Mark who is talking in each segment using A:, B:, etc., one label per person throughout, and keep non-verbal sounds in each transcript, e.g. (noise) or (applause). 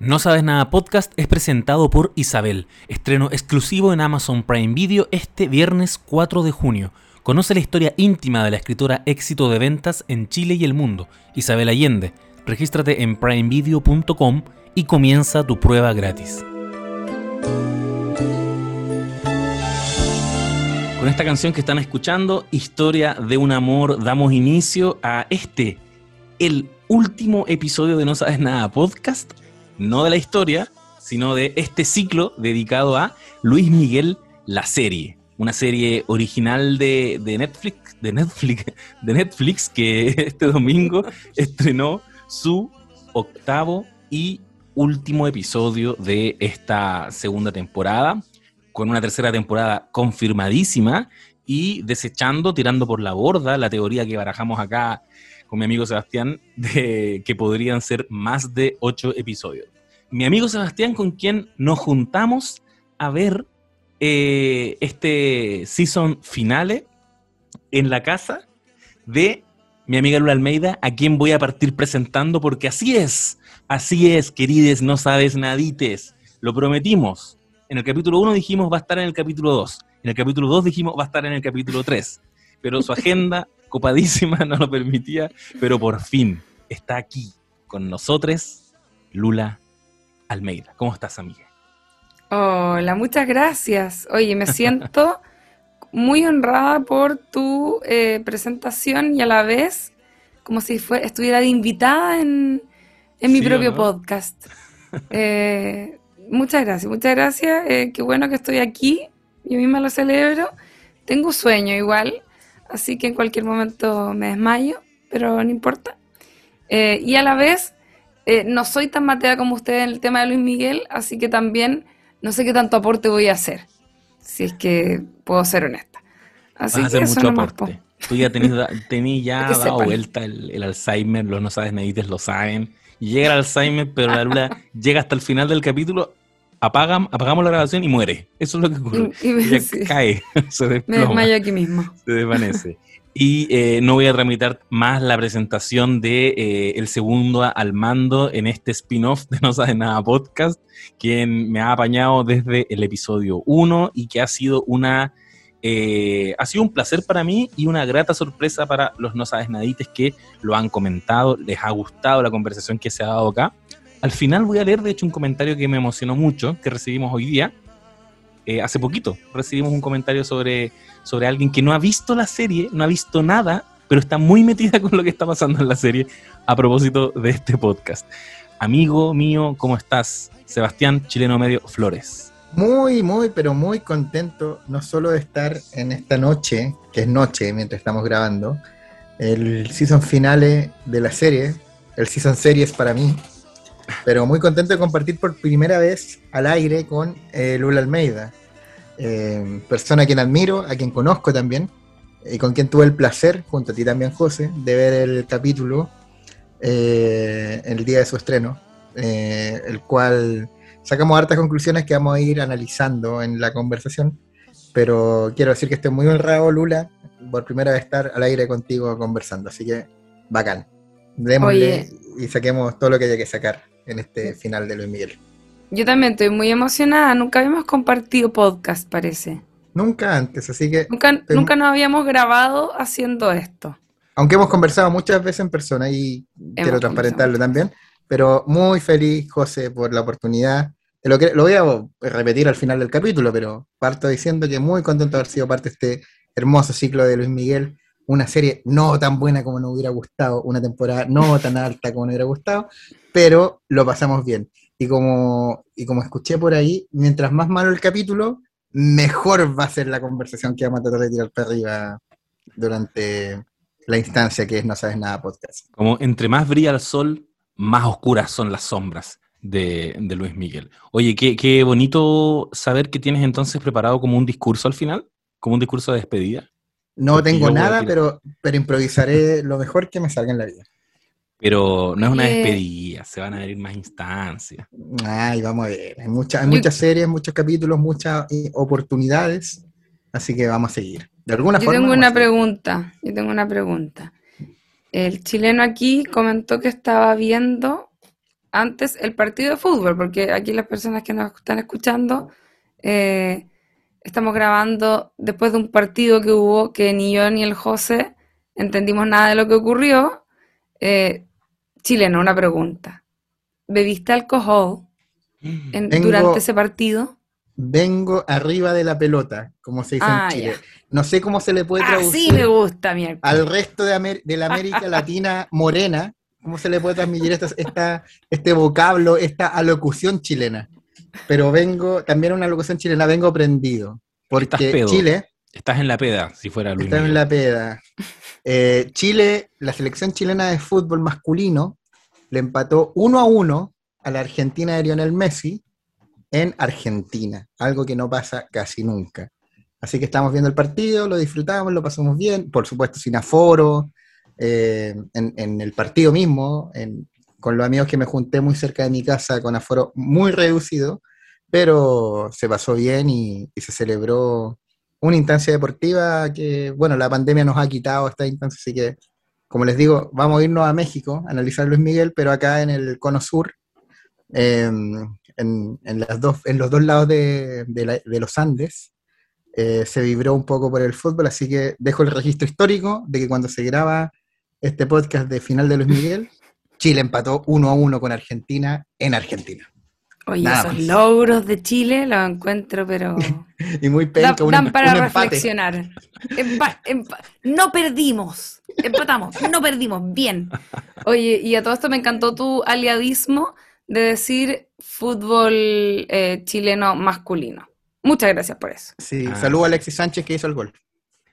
A: No Sabes Nada Podcast es presentado por Isabel, estreno exclusivo en Amazon Prime Video este viernes 4 de junio. Conoce la historia íntima de la escritora éxito de ventas en Chile y el mundo, Isabel Allende. Regístrate en primevideo.com y comienza tu prueba gratis. Con esta canción que están escuchando, Historia de un amor, damos inicio a este, el último episodio de No Sabes Nada Podcast no de la historia, sino de este ciclo dedicado a Luis Miguel, la serie. Una serie original de, Netflix, de Netflix, de Netflix, (laughs) que (laughs) este domingo (laughs) estrenó su octavo y último episodio de esta segunda temporada, con una tercera temporada confirmadísima y desechando, tirando por la borda la teoría que barajamos acá con mi amigo Sebastián de que podrían ser más de ocho episodios. Mi amigo Sebastián, con quien nos juntamos a ver eh, este season finale en la casa de mi amiga Lula Almeida, a quien voy a partir presentando, porque así es, así es, querides, no sabes nadites, lo prometimos. En el capítulo 1 dijimos va a estar en el capítulo 2, en el capítulo 2 dijimos va a estar en el capítulo 3, pero su (laughs) agenda copadísima (laughs) no lo permitía, pero por fin está aquí con nosotros Lula Almeida. ¿Cómo estás, amiga?
B: Hola, muchas gracias. Oye, me siento (laughs) muy honrada por tu eh, presentación y a la vez como si fue, estuviera de invitada en, mi propio podcast. (laughs) Eh, muchas gracias, muchas gracias. Eh, qué bueno que estoy aquí. Yo misma lo celebro. Tengo sueño igual, así que en cualquier momento me desmayo, pero no importa. Eh, y a la vez, eh, no soy tan matea como usted en el tema de Luis Miguel, así que también no sé qué tanto aporte voy a hacer, si es que puedo ser honesta.
A: Así Vas a hacer mucho aporte. Tú ya tenés, ya (laughs) dado vuelta el, Alzheimer, los no sabes medites lo saben. Llega el Alzheimer, pero la luna (laughs) llega hasta el final del capítulo apagan, apagamos la grabación y muere. Eso es lo que ocurre. Y, cae, (laughs) se desploma.
B: Me desmayo aquí mismo.
A: Se desvanece. Y eh, no voy a tramitar más la presentación de eh, el segundo al mando en este spin-off de No Sabe Nada Podcast, quien me ha apañado desde el episodio 1 y que ha sido una eh, ha sido un placer para mí y una grata sorpresa para los no sabes nadites que lo han comentado, les ha gustado la conversación que se ha dado acá. Al final voy a leer, de hecho, un comentario que me emocionó mucho, que recibimos hoy día. Eh, hace poquito recibimos un comentario sobre, sobre alguien que no ha visto la serie, no ha visto nada, pero está muy metida con lo que está pasando en la serie a propósito de este podcast. Amigo mío, ¿cómo estás? Sebastián Chileno Medio Flores.
C: Muy, muy, pero muy contento, no solo de estar en esta noche, que es noche mientras estamos grabando, el season finale de la serie, el season series para mí, pero muy contento de compartir por primera vez al aire con eh, Lula Almeida, eh, persona a quien admiro, a quien conozco también, y con quien tuve el placer, junto a ti también, José, de ver el capítulo eh, el día de su estreno, el cual sacamos hartas conclusiones que vamos a ir analizando en la conversación. Pero quiero decir que estoy muy honrado, Lula, por primera vez estar al aire contigo conversando. Así que bacán. Démosle y saquemos todo lo que haya que sacar en este final de Luis Miguel.
B: Yo también estoy muy emocionada. Nunca habíamos compartido podcast, parece.
C: Nunca antes, así que...
B: Nunca, nunca nos habíamos grabado haciendo esto.
C: Aunque hemos conversado muchas veces en persona y quiero transparentarlo también, pero muy feliz, José, por la oportunidad. Lo, que, lo voy a repetir al final del capítulo, pero parto diciendo que muy contento de haber sido parte de este hermoso ciclo de Luis Miguel una serie no tan buena como nos hubiera gustado, una temporada no tan alta como nos hubiera gustado, pero lo pasamos bien. Y como, y como escuché por ahí, mientras más malo el capítulo, mejor va a ser la conversación que vamos a tratar de tirar para arriba durante la instancia que es No Sabes Nada Podcast.
A: Como entre más brilla el sol, más oscuras son las sombras de, Luis Miguel. Oye, qué, qué bonito saber que tienes entonces preparado como un discurso al final, como un discurso de despedida.
C: No tengo nada, pero, pero improvisaré lo mejor que me salga en la vida.
A: Pero no es una despedida, se van a abrir más instancias.
C: Ay, vamos a ver. Hay, muchas hay muchas series, muchos capítulos, muchas eh, oportunidades. Así que vamos a seguir. De alguna
B: yo Tengo una pregunta. Yo tengo una pregunta. El chileno aquí comentó que estaba viendo antes el partido de fútbol, porque aquí las personas que nos están escuchando, eh, estamos grabando después de un partido que hubo que ni yo ni el José entendimos nada de lo que ocurrió. Eh, chileno, una pregunta. ¿Bebiste alcohol en-
C: Vengo-
B: durante ese partido?
C: Vengo arriba de la pelota, como se dice
B: Ah,
C: en Chile.
B: ya.
C: No sé cómo se le puede
B: Así
C: traducir
B: me gusta, mi
C: al resto de, Amer- de la América (laughs) Latina morena, cómo se le puede transmitir esta, esta- este vocablo, esta alocución chilena. Pero vengo, también una alocución chilena, vengo prendido.
A: Estás
C: Porque
A: pedo.
C: Chile,
A: Estás en la peda, si fuera Luis
C: está en la peda. Eh, Chile, la selección chilena de fútbol masculino, le empató uno a uno a la Argentina de Lionel Messi en Argentina, algo que no pasa casi nunca. Así que estamos viendo el partido, lo disfrutamos, lo pasamos bien, por supuesto sin aforo, eh, en, en el partido mismo, en- con los amigos que me junté muy cerca de mi casa con aforo muy reducido, pero se pasó bien y, se celebró una instancia deportiva que, bueno, la pandemia nos ha quitado esta instancia, así que, como les digo, vamos a irnos a México a analizar Luis Miguel, pero acá en el Cono Sur, eh, en, en las dos, en los dos lados de, de la- de los Andes, eh, se vibró un poco por el fútbol, así que dejo el registro histórico de que cuando se graba este podcast de final de Luis Miguel, Chile empató 1 a 1 con Argentina en Argentina.
B: Oye,
C: Nada
B: esos
C: más.
B: logros de Chile los encuentro, pero (laughs)
C: Y muy penca, un,
B: dan
C: emp-
B: para
C: un
B: reflexionar. Empa- empa- no perdimos, empatamos, no perdimos, bien. Oye, y a todo esto me encantó tu aliadismo de decir fútbol eh, chileno masculino. Muchas gracias por eso.
C: Sí,
A: Ah.
C: saludo a Alexis Sánchez que hizo el gol.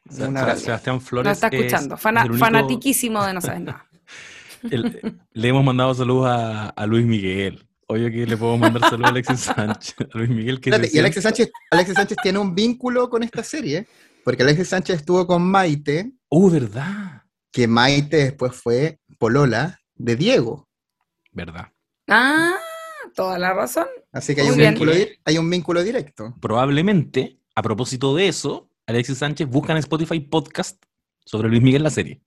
A: Sebastián Flores.
B: Nos está
A: es-
B: escuchando,
A: es
B: fana-
A: el único-
B: fanatiquísimo de No Sabes Nada.
A: El- le hemos mandado saludos a, a Luis Miguel. Obvio que le podemos mandar saludos a Alexis (laughs) Sánchez. A Luis Miguel que
C: Espérate,
A: se
C: y Alexis Sánchez, Alexis Sánchez tiene un vínculo con esta serie, porque Alexis Sánchez estuvo con Maite,
A: Uh, verdad.
C: que Maite después fue Polola de Diego.
A: Verdad.
B: Ah, toda la razón.
C: Así que hay
B: Muy
C: un,
B: bien.
C: vínculo, hay un vínculo directo.
A: Probablemente, a propósito de eso, Alexis Sánchez busca en Spotify podcast sobre Luis Miguel la serie.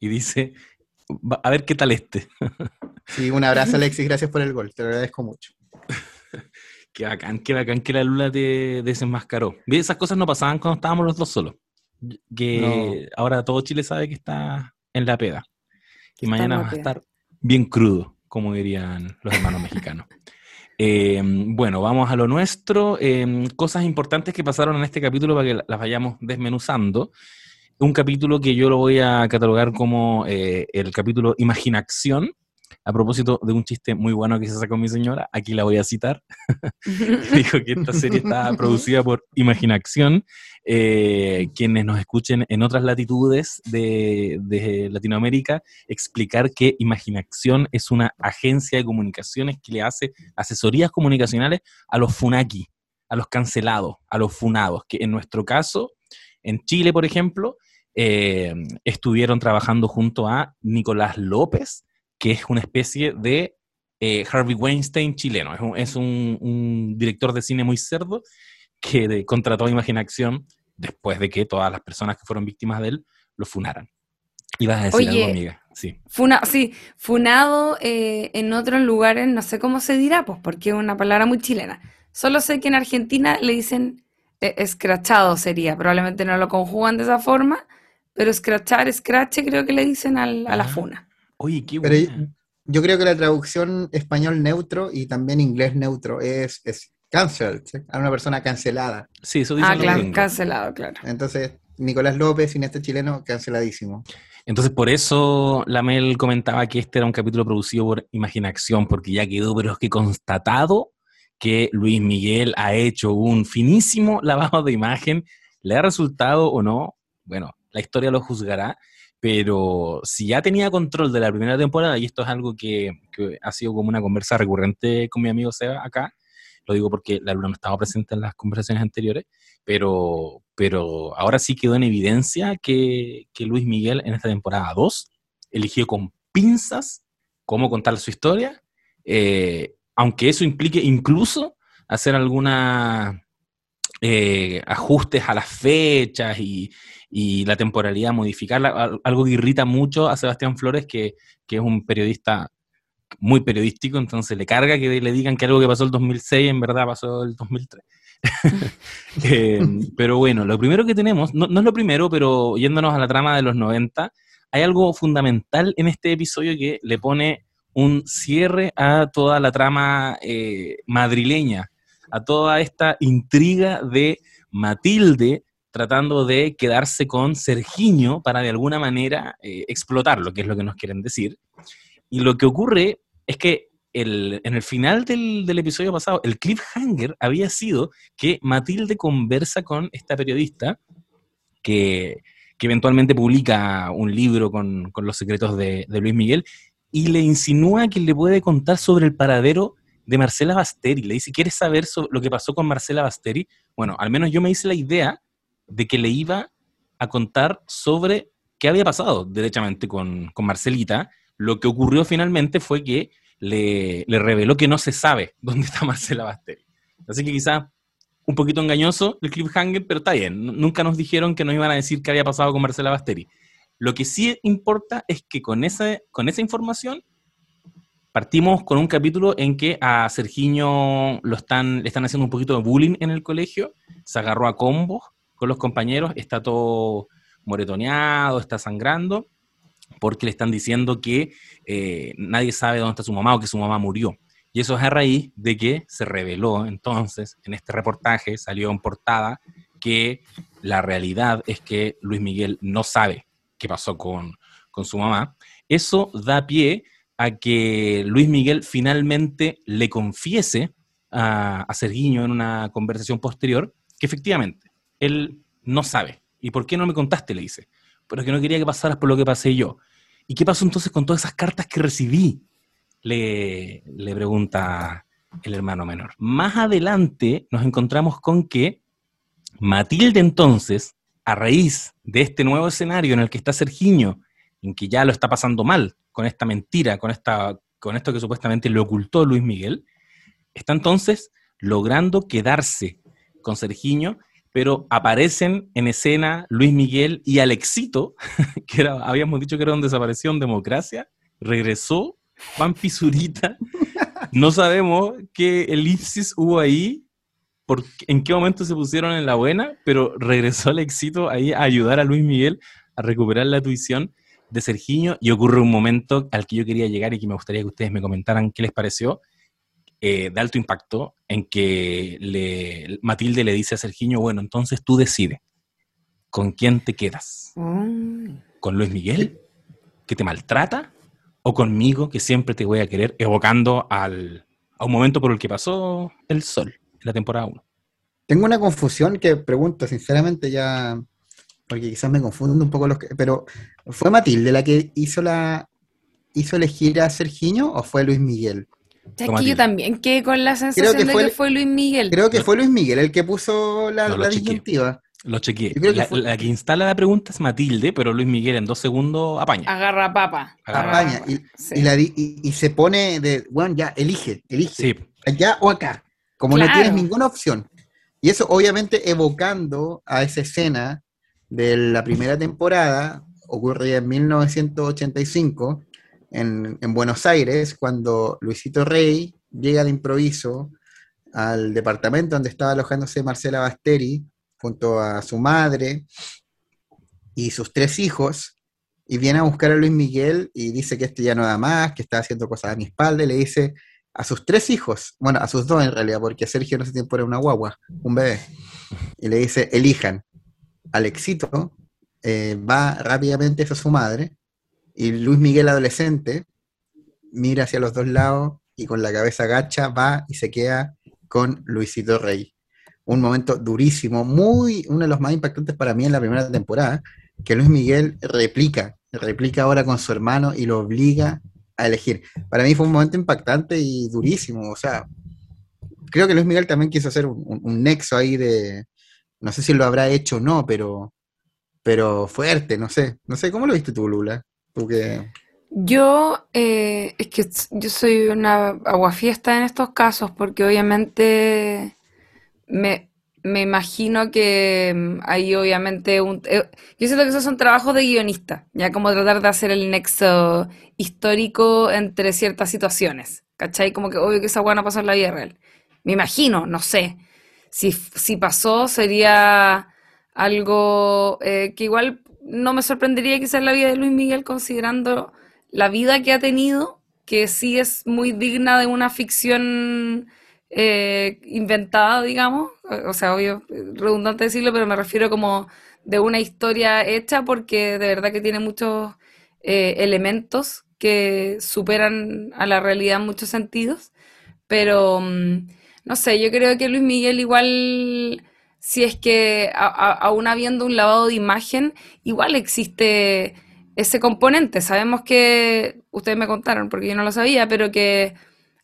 A: Y dice, "Va- a ver qué tal este. (laughs)
C: Sí, un abrazo Alexis, gracias por el gol, te lo agradezco mucho. (laughs)
A: Qué bacán, qué bacán que la Lula te desenmascaró. Esas cosas no pasaban cuando estábamos los dos solos. Que ahora todo Chile sabe que está en la peda.
B: En
A: mañana va a estar bien crudo, como dirían los hermanos (laughs) mexicanos. Eh, bueno, vamos a lo nuestro. Eh, cosas importantes que pasaron en este capítulo para que la- las vayamos desmenuzando. Un capítulo que yo lo voy a catalogar como eh, el capítulo Imaginación. A propósito de un chiste muy bueno que se sacó mi señora, aquí la voy a citar. (laughs) (laughs) Dijo que esta serie está producida por Imaginación. Eh, quienes nos escuchen en otras latitudes de, de Latinoamérica, explicar que Imaginación es una agencia de comunicaciones que le hace asesorías comunicacionales a los funaki, a los cancelados, a los funados, que en nuestro caso, en Chile, por ejemplo, eh, estuvieron trabajando junto a Nicolás López, que es una especie de eh, Harvey Weinstein chileno. Es, un, es un- un director de cine muy cerdo que de- contrató a Imaginación después de que todas las personas que fueron víctimas de él lo funaran. Ibas a decir
B: Oye,
A: algo, amiga. Sí.
B: Funa, sí, funado eh, en otros lugares, no sé cómo se dirá, pues porque es una palabra muy chilena. Solo sé que en Argentina le dicen escrachado sería, probablemente no lo conjugan de esa forma, pero escrachar, escrache creo que le dicen al- a la
A: Ah.
B: funa.
A: Oye, qué
C: Pero yo creo que la traducción español neutro y también inglés neutro es, es cancelled, ¿sí? a una persona cancelada.
A: Sí, eso dicen
B: Ah, claro, cancelado, claro.
C: Entonces, Nicolás López, cineasta chileno, canceladísimo.
A: Entonces, por eso Lamel comentaba que este era un capítulo producido por Imaginación, porque ya quedó, pero es que constatado que Luis Miguel ha hecho un finísimo (laughs) lavado de imagen. ¿Le ha resultado o no? Bueno, la historia lo juzgará, pero si ya tenía control de la primera temporada, y esto es algo que, ha sido como una conversa recurrente con mi amigo Seba acá, lo digo porque la luna no estaba presente en las conversaciones anteriores, pero, pero ahora sí quedó en evidencia que, que Luis Miguel en esta temporada 2 eligió con pinzas cómo contar su historia, eh, aunque eso implique incluso hacer algunos ajustes a las fechas y, la temporalidad, modificarla, al- algo que irrita mucho a Sebastián Flores, que, que es un periodista muy periodístico, entonces le carga que le digan que algo que pasó el 2006 en verdad pasó el 2003. (laughs) Eh, pero bueno, lo primero que tenemos, no, no, es lo primero, pero yéndonos a la trama de los 90, hay algo fundamental en este episodio que le pone un cierre a toda la trama eh, madrileña, a toda esta intriga de Matilde tratando de quedarse con Sergiño para de alguna manera eh, explotarlo, que es lo que nos quieren decir. Y lo que ocurre es que el, en el final del, del, episodio pasado, el cliffhanger había sido que Matilde conversa con esta periodista que, que eventualmente publica un libro con, con los secretos de, de, Luis Miguel y le insinúa que le puede contar sobre el paradero de Marcela Basteri. Le dice, ¿quieres saber lo que pasó con Marcela Basteri? Bueno, al menos yo me hice la idea de que le iba a contar sobre qué había pasado derechamente con, con Marcelita. Lo que ocurrió finalmente fue que le, le, reveló que no se sabe (laughs) dónde está Marcela Basteri. Así que quizá un poquito engañoso el cliffhanger, pero está bien. Nunca nos dijeron que nos iban a decir qué había pasado con Marcela Basteri. Lo que sí importa es que con esa, con esa información partimos con un capítulo en que a Sergiño lo están, le están haciendo un poquito de bullying en el colegio, se agarró a combos con los compañeros, está todo moretoneado, está sangrando, porque le están diciendo que eh, nadie sabe dónde está su mamá o que su mamá murió. Y eso es a raíz de que se reveló entonces, en este reportaje, salió en portada, que la realidad es que Luis Miguel no sabe qué pasó con, con su mamá. Eso da pie a que Luis Miguel finalmente le confiese a, a Serguiño en una conversación posterior que efectivamente él no sabe. ¿Y por qué no me contaste? Le dice. Pero que no quería que pasaras por lo que pasé yo. ¿Y qué pasó entonces con todas esas cartas que recibí? Le, le pregunta el hermano menor. Más adelante nos encontramos con que Matilde entonces, a raíz de este nuevo escenario en el que está Sergiño, en que ya lo está pasando mal con esta mentira, con, esta, con esto que supuestamente le ocultó Luis Miguel, está entonces logrando quedarse con Sergiño pero aparecen en escena Luis Miguel y Alexito, (laughs) que era, habíamos dicho que era donde desapareció en democracia, regresó Juan Pisurita. (laughs) No sabemos qué elipsis hubo ahí, por, en qué momento se pusieron en la buena, pero regresó Alexito ahí a ayudar a Luis Miguel a recuperar la tuición de Sergiño y ocurre un momento al que yo quería llegar y que me gustaría que ustedes me comentaran qué les pareció, eh, de alto impacto en que le, Matilde le dice a Sergiño, bueno, entonces tú decides con quién te quedas. Mm. ¿Con Luis Miguel, que te maltrata? ¿O conmigo, que siempre te voy a querer, evocando al, a un momento por el que pasó el sol la temporada 1?
C: Tengo una confusión que pregunto, sinceramente, ya, porque quizás me confundo un poco los que, pero ¿fue Matilde la que hizo la hizo elegir a Sergiño o fue Luis Miguel?
B: Aquí yo también quedé con la sensación de que fue Luis Miguel.
C: Creo que fue Luis Miguel el que puso la, no, la disyuntiva.
A: Lo chequeé. La, que la, que instala la pregunta es Matilde, pero Luis Miguel en dos segundos apaña.
B: Agarra papa.
C: Apaña. Y, sí. y, la, y, y, se pone de, bueno, ya, elige, elige. Sí. Allá o acá. Como claro. no tienes ninguna opción. Y eso obviamente evocando a esa escena de la primera temporada, ocurría en 1985, en, en, Buenos Aires cuando Luisito Rey llega de improviso al departamento donde estaba alojándose Marcela Basteri junto a su madre y sus tres hijos y viene a buscar a Luis Miguel y dice que este ya no da más, que está haciendo cosas a mi espalda y le dice a sus tres hijos, bueno, a sus dos en realidad, porque Sergio no ese tiempo era una guagua, un bebé, y le dice, elijan. Alexito eh, va rápidamente a su madre y Luis Miguel adolescente mira hacia los dos lados y con la cabeza gacha va y se queda con Luisito Rey. Un momento durísimo, muy uno de los más impactantes para mí en la primera temporada, que Luis Miguel replica, replica ahora con su hermano y lo obliga a elegir. Para mí fue un momento impactante y durísimo, o sea, creo que Luis Miguel también quiso hacer un, un, nexo ahí de, no sé si lo habrá hecho o no, pero, pero fuerte, no sé, no sé, ¿cómo lo viste tú, Lula? Porque...
B: Yo, eh, es que yo soy una aguafiesta en estos casos porque obviamente me me imagino que mm, hay obviamente un... eh, yo siento que esos son trabajos de guionista, ya como tratar de hacer el nexo histórico entre ciertas situaciones, ¿cachai? Como que obvio que esa hueá pasó en la vida real. Me imagino, no sé. Si, si pasó sería algo eh, que igual no me sorprendería quizás la vida de Luis Miguel considerando la vida que ha tenido, que sí es muy digna de una ficción eh, inventada, digamos. O sea, obvio, redundante decirlo, pero me refiero como de una historia hecha porque de verdad que tiene muchos eh, elementos que superan a la realidad en muchos sentidos. Pero, mm, no sé, yo creo que Luis Miguel igual, si es que a- aún habiendo un lavado de imagen, igual existe ese componente. Sabemos que, ustedes me contaron, porque yo no lo sabía, pero que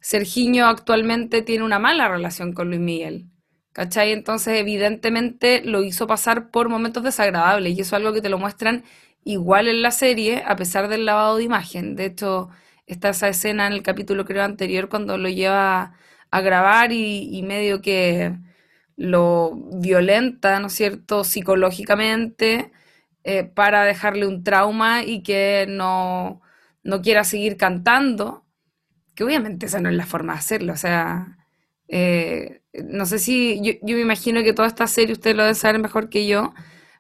B: Sergiño actualmente tiene una mala relación con Luis Miguel. ¿Cachai? Entonces, evidentemente lo hizo pasar por momentos desagradables y eso es algo que te lo muestran igual en la serie, a pesar del lavado de imagen. De hecho, está esa escena en el capítulo, creo, anterior, cuando lo lleva a grabar y, medio que lo violenta, ¿no es cierto?, psicológicamente, eh, para dejarle un trauma y que no, no quiera seguir cantando, que obviamente esa no es la forma de hacerlo, o sea, eh, no sé si, yo, yo me imagino que toda esta serie, ustedes lo deben saber mejor que yo,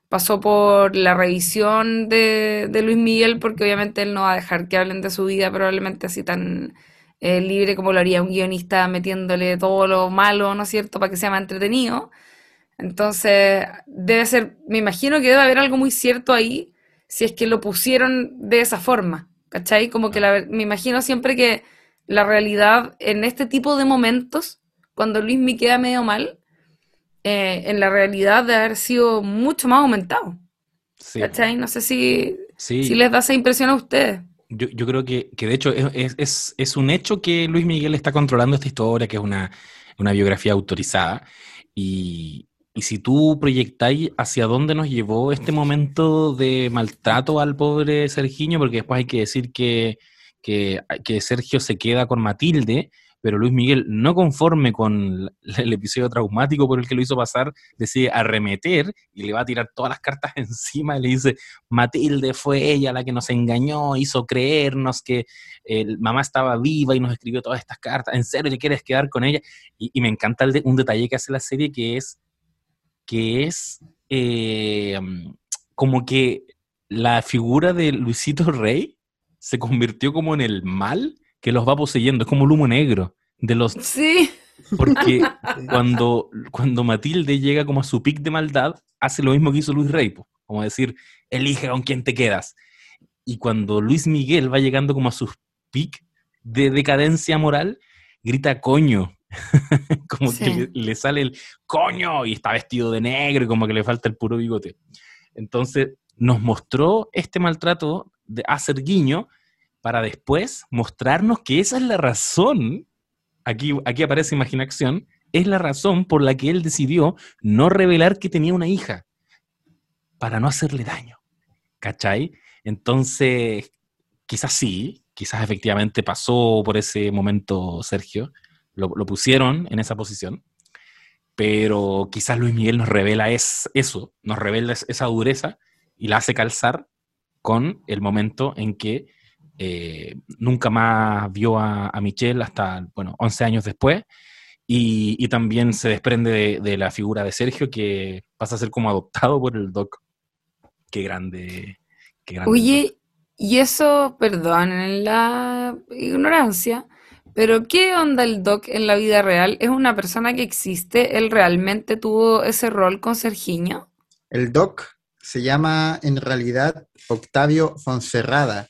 B: pasó por la revisión de, de Luis Miguel, porque obviamente él no va a dejar que hablen de su vida probablemente así tan eh, libre como lo haría un guionista metiéndole todo lo malo, ¿no es cierto?, para que sea más entretenido. Entonces, debe ser, me imagino que debe haber algo muy cierto ahí, si es que lo pusieron de esa forma, ¿cachai? Como que la- me imagino siempre que la realidad en este tipo de momentos, cuando Luis me queda medio mal, eh, en la realidad de haber sido mucho más aumentado,
A: Sí,
B: ¿cachai? No sé si, si
A: sí.
B: les da esa impresión a ustedes.
A: Yo, yo creo que, que de hecho es, es- es- es un hecho que Luis Miguel está controlando esta historia, que es una, una biografía autorizada. Y, y si tú proyectáis hacia dónde nos llevó este momento de maltrato al pobre Sergiño, porque después hay que decir que, que, Sergio se queda con Matilde, pero Luis Miguel, no conforme con el episodio traumático por el que lo hizo pasar, decide arremeter y le va a tirar todas las cartas (laughs) encima y le dice, Matilde fue ella la que nos engañó, hizo creernos que el mamá estaba viva y nos escribió todas estas cartas. ¿En serio te quieres quedar con ella? Y, me encanta el un detalle que hace la serie que es que es eh, como que la figura de Luisito Rey se convirtió como en el mal que los va poseyendo, es como el humo negro de los
B: Sí,
A: porque (laughs) cuando, cuando Matilde llega como a su pic de maldad, hace lo mismo que hizo Luis Rey, como decir, elige con quién te quedas. Y cuando Luis Miguel va llegando como a su pic de decadencia moral, grita coño. (laughs) como que le, le sale el coño y está vestido de negro y como que le falta el puro bigote. Entonces nos mostró este maltrato de hacer guiño para después mostrarnos que esa es la razón aquí, aquí aparece imaginación, es la razón por la que él decidió no revelar que tenía una hija, para no hacerle daño. ¿Cachai? Entonces, quizás sí, quizás efectivamente pasó por ese momento Sergio, lo, lo pusieron en esa posición, pero quizás Luis Miguel nos revela es, eso, nos revela es- esa dureza y la hace calzar con el momento en que eh, nunca más vio a, a Michelle hasta, bueno, 11 años después. Y, y también se desprende de, de la figura de Sergio, que pasa a ser como adoptado por el Doc. Qué grande. Qué grande.
B: Oye, y eso, perdón, la ignorancia, pero ¿qué onda el Doc en la vida real? ¿Es una persona que existe? ¿Él realmente tuvo ese rol con Sergiño?
C: El doc se llama en realidad Octavio Fonserrada.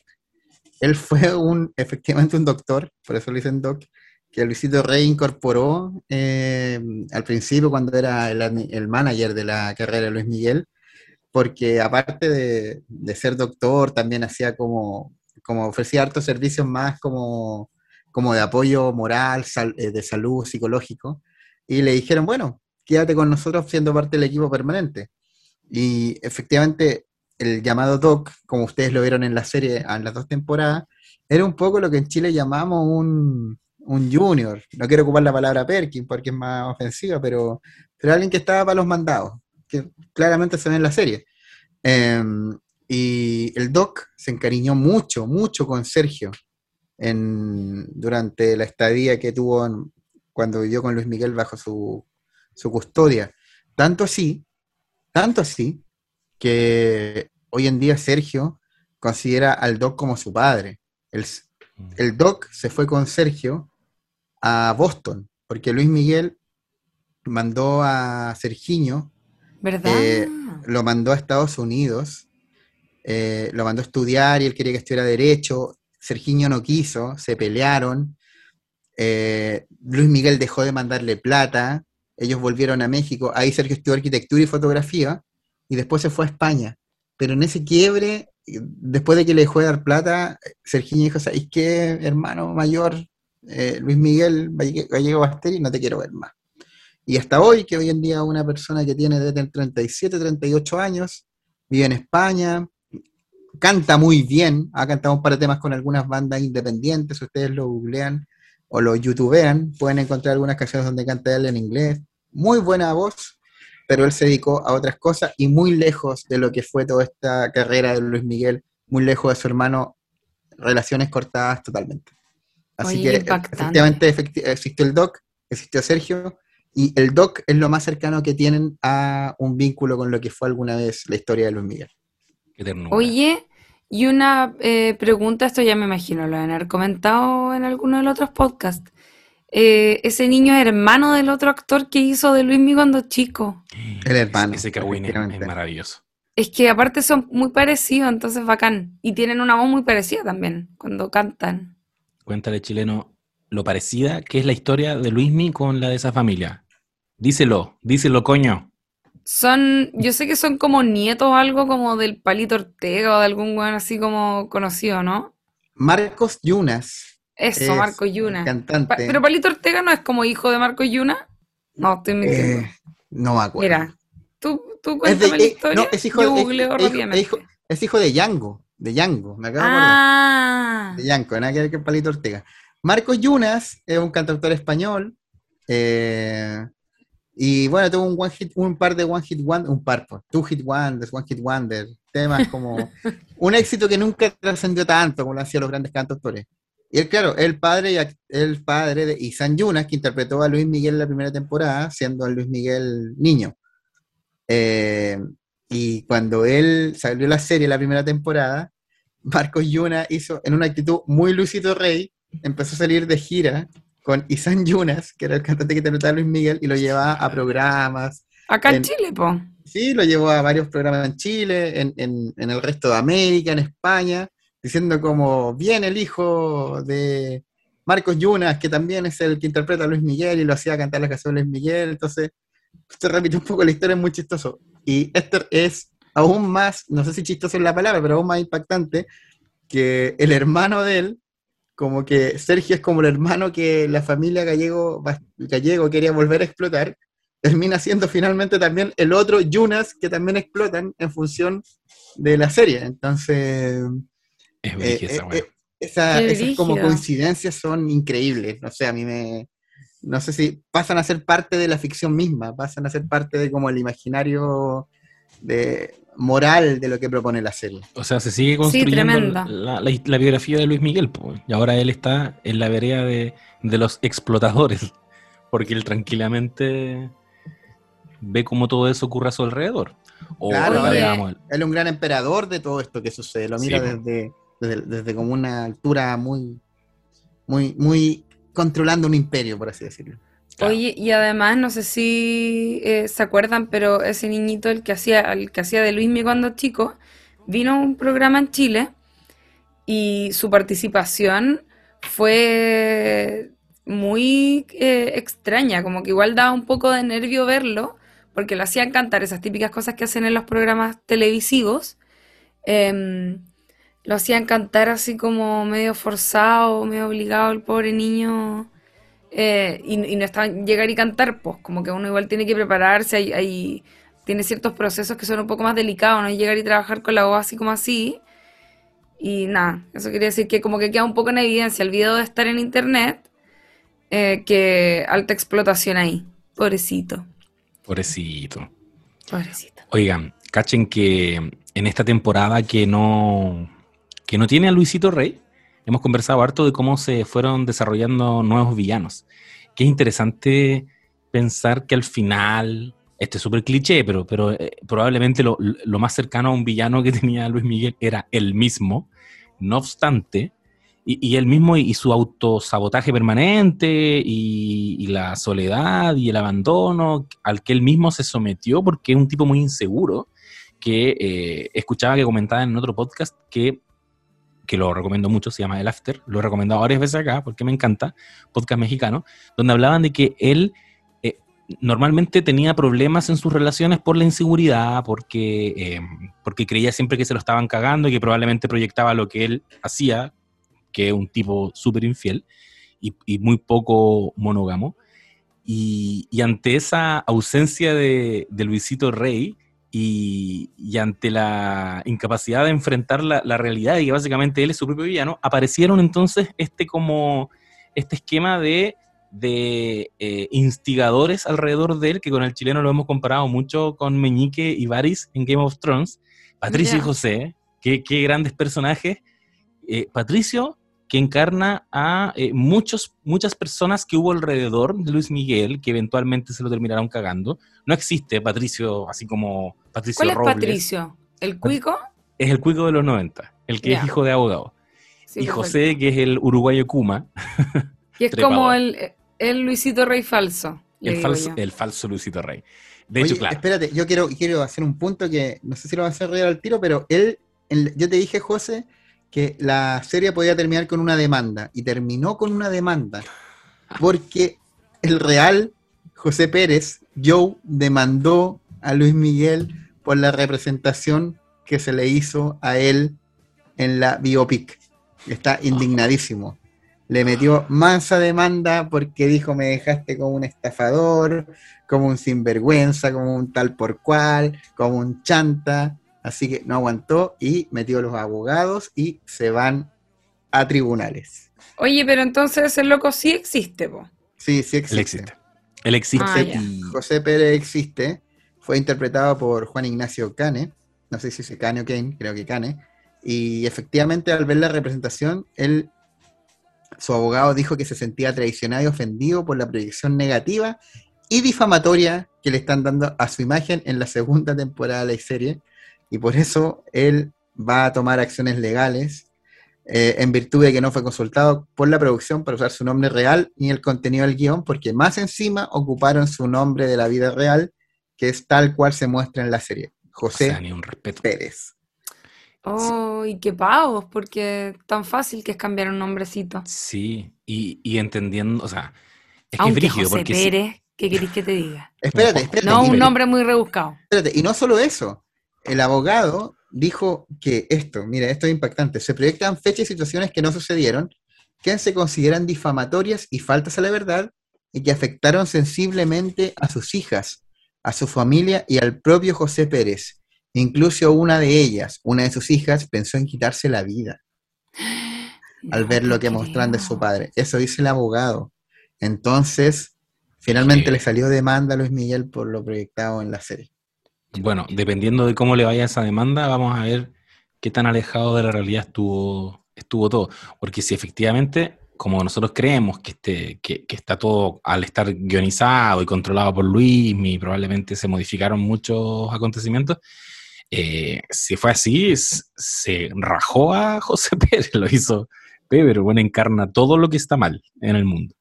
C: Él fue un, efectivamente un doctor, por eso le dicen doc, que Luisito Rey incorporó eh, al principio cuando era el, el manager de la carrera de Luis Miguel, porque aparte de, de ser doctor, también hacía como, como ofrecía hartos servicios más como, como de apoyo moral, eh, de salud, psicológico, y le dijeron, bueno, quédate con nosotros siendo parte del equipo permanente. Y efectivamente, el llamado Doc, como ustedes lo vieron en la serie en las dos temporadas, era un poco lo que en Chile llamamos un, un junior. No quiero ocupar la palabra Perkin porque es más ofensiva, pero, pero alguien que estaba para los mandados, que claramente se ve en la serie. Em, y el Doc se encariñó mucho, mucho con Sergio en, durante la estadía que tuvo cuando vivió con Luis Miguel bajo su, su custodia. Tanto así, tanto así, que hoy en día Sergio considera al Doc como su padre. El, mm. el Doc se fue con Sergio a Boston, porque Luis Miguel mandó a Sergiño,
B: ¿verdad?
C: Eh, lo mandó a Estados Unidos, eh, lo mandó a estudiar y él quería que estudiara Derecho. Sergiño no quiso, se pelearon. Eh, Luis Miguel dejó de mandarle plata, ellos volvieron a México, ahí Sergio estudió arquitectura y fotografía, y después se fue a España. Pero en ese quiebre, después de que le dejó de dar plata, Sergiño dijo, ¿sabes qué, hermano mayor? Luis Miguel Gallego Basteri, no te quiero ver más. Y hasta hoy, que hoy en día una persona que tiene desde el 37, 38 años, vive en España, canta muy bien, ha cantado un par de temas con algunas bandas independientes, ustedes lo googlean o lo youtubean, pueden encontrar algunas canciones donde canta él en inglés, muy buena voz, pero él se dedicó a otras cosas y muy lejos de lo que fue toda esta carrera de Luis Miguel, muy lejos de su hermano, relaciones cortadas totalmente. Así que efectivamente existió el doc, existió Sergio, y el doc es lo más cercano que tienen a un vínculo con lo que fue alguna vez la historia de Luis Miguel.
B: Oye, y una eh, pregunta, esto ya me imagino, lo han comentado en alguno de los otros podcasts. Eh, ese niño es hermano del otro actor que hizo de Luis Miguel cuando chico.
C: El hermano.
A: Ese Kawin es maravilloso.
B: Es que aparte son muy parecidos, entonces bacán. Y tienen una voz muy parecida también cuando cantan.
A: Cuéntale, chileno, lo parecida que es la historia de Luismi con la de esa familia. Díselo, díselo, coño.
B: Son, yo sé que son como nietos algo como del Palito Ortega o de algún weón así como conocido, ¿no?
C: Marcos Yunas.
B: Eso, Marcos Yunas.
C: Cantante.
B: pero Palito Ortega no es como hijo de Marcos Yunas. No, estoy mintiendo.
C: Eh, no me acuerdo.
B: Mira, tú, tú cuéntame la historia. No,
C: es hijo, de, es, hijo, es hijo de Yango, de Yango, me acabo de acordar.
B: Ah.
C: De Yango, nada que ver con Palito Ortega. Marcos Yunas es un cantautor español. Eh, y bueno, tuvo un, one hit, un par de One Hit Wonder, un par, pues, Two Hit Wonders, One Hit Wonder, temas como (laughs) un éxito que nunca trascendió tanto como lo hacían los grandes cantautores. Y él, claro, el padre, el padre de Isan Yunas, que interpretó a Luis Miguel en la primera temporada, siendo Luis Miguel niño. Eh, y cuando él salió la serie la primera temporada, Marcos Yuna hizo, en una actitud muy Luisito Rey, empezó a salir de gira con Isan Yunas, que era el cantante que interpretaba a Luis Miguel, y lo llevaba a programas.
B: Acá en, Chile, po.
C: Sí, lo llevó a varios programas en Chile, en, en, el resto de América, en España, diciendo como, viene el hijo de Marcos Yunas, que también es el que interpreta a Luis Miguel y lo hacía cantar las canciones de Luis Miguel, entonces se repite un poco la historia, es muy chistoso. Y este es aún más, no sé si chistoso es la palabra, pero aún más impactante, que el hermano de él como que Sergio es como el hermano que la familia gallego, gallego quería volver a explotar, termina siendo finalmente también el otro Yunas que también explotan en función de la serie. Entonces,
A: es eh,
C: eh, eh, esas como coincidencias son increíbles. No sé, a mí me... No sé si pasan a ser parte de la ficción misma, pasan a ser parte de como el imaginario de, moral de lo que propone la serie.
A: O sea, se sigue construyendo la, biografía de Luis Miguel, y ahora él está en la vereda de, los explotadores, (laughs) porque él tranquilamente ve cómo todo eso ocurre a su alrededor.
C: claro, él, es un gran emperador de todo esto que sucede, lo mira desde, desde, como una altura muy, muy, muy controlando un imperio, por así decirlo.
B: Oye, y además, no sé si eh, se acuerdan, pero ese niñito, el que hacía, el que hacía de Luismi cuando chico, vino a un programa en Chile y su participación fue muy eh, extraña, como que igual daba un poco de nervio verlo, porque lo hacían cantar esas típicas cosas que hacen en los programas televisivos. Em, lo hacían cantar así como medio forzado, medio obligado el pobre niño eh, y, no está llegar y cantar, pues como que uno igual tiene que prepararse, hay, tiene ciertos procesos que son un poco más delicados, no es llegar y trabajar con la voz así como así. Y nada, eso quería decir que como que queda un poco en evidencia el video de estar en internet, eh, que alta explotación ahí, pobrecito.
A: Pobrecito.
B: Pobrecito.
A: Oigan, cachen que en esta temporada que no, que no tiene a Luisito Rey, hemos conversado harto de cómo se fueron desarrollando nuevos villanos. Es interesante pensar que al final, este es súper cliché, pero, pero eh, probablemente lo, lo más cercano a un villano que (laughs) tenía Luis Miguel era él mismo. No obstante, y, y él mismo y, su autosabotaje permanente y, y la soledad y el abandono al que él mismo se sometió porque es un tipo muy inseguro que eh, escuchaba que comentaba en otro podcast que, que lo recomiendo mucho, se llama El After, lo he recomendado varias veces acá porque me encanta, podcast mexicano, donde hablaban de que él eh, normalmente tenía problemas en sus relaciones por la inseguridad, porque, eh, porque creía siempre que se lo estaban cagando y que probablemente proyectaba lo que él hacía, que es un tipo súper infiel y, muy poco monógamo. Y, y ante esa ausencia de, de Luisito Rey, y, y, ante la incapacidad de enfrentar la, la, realidad y que básicamente él es su propio villano, aparecieron entonces este como este esquema de, de eh, instigadores alrededor de él, que con el chileno lo hemos comparado mucho con Meñique y Varys en Game of Thrones, Patricio yeah. y José, qué, qué grandes personajes. Eh, Patricio, que encarna a eh, muchos, muchas personas que hubo alrededor de Luis Miguel, que eventualmente se lo terminaron cagando. No existe Patricio así como Patricio
B: ¿Cuál es
A: Robles.
B: Patricio? ¿El cuico?
A: Es el cuico de los 90, el que yeah. es hijo de abogado. Sí, y José, que es el uruguayo Kuma. (laughs)
B: Y es como el, el, Luisito Rey falso.
A: El falso, el falso Luisito Rey. De
C: Oye,
A: hecho, claro.
C: Espérate, yo quiero, quiero hacer un punto que no sé si lo va a hacer reír al tiro, pero él, él, yo te dije, José, que la serie podía terminar con una demanda y terminó con una demanda porque el real José Pérez, Joe, demandó a Luis Miguel por la representación que se le hizo a él en la biopic. Está indignadísimo. Le metió mansa demanda porque dijo me dejaste como un estafador, como un sinvergüenza, como un tal por cual, como un chanta. Así que no aguantó y metió a los abogados y se van a tribunales.
B: Oye, pero entonces ese loco sí existe, po.
C: Sí, sí existe.
A: Él existe. Él existe.
B: Ah.
C: José Pérez existe. Fue interpretado por Juan Ignacio Cane. No sé si es Cane o Kane, creo que Cane. Y efectivamente, al ver la representación, él, su abogado dijo que se sentía traicionado y ofendido por la proyección negativa y difamatoria que le están dando a su imagen en la segunda temporada de la serie y por eso él va a tomar acciones legales eh, en virtud de que no fue consultado por la producción para usar su nombre real ni el contenido del guion, porque más encima ocuparon su nombre de la vida real, que es tal cual se muestra en la serie. José
A: o sea, ni un respeto.
C: Pérez.
B: Oh, y qué pavos, porque tan fácil que es cambiar un nombrecito.
A: Sí, y, y entendiendo, o sea, es que
B: Aunque
A: es brígido,
B: José
A: porque
B: Pérez, si... ¿qué querés que te diga?
C: Espérate, espérate.
B: No, un nombre muy rebuscado.
C: Espérate, y no solo eso, el abogado dijo que esto, mira, esto es impactante, se proyectan fechas y situaciones que no sucedieron, que se consideran difamatorias y faltas a la verdad y que afectaron sensiblemente a sus hijas, a su familia y al propio José Pérez. Incluso una de ellas, una de sus hijas, pensó en quitarse la vida (gasps) al ver lo que mostraron de su padre. Eso dice el abogado. Entonces, finalmente sí. le salió demanda a Luis Miguel por lo proyectado en la serie.
A: Bueno, dependiendo de cómo le vaya esa demanda, vamos a ver qué tan alejado de la realidad estuvo, estuvo todo. Porque si efectivamente, como nosotros creemos que, este, que, que está todo al estar guionizado y controlado por Luis, y probablemente se modificaron muchos acontecimientos, eh, si fue así, se rajó a José (laughs) Pérez, lo hizo Peber, bueno, encarna todo lo que está mal en el mundo.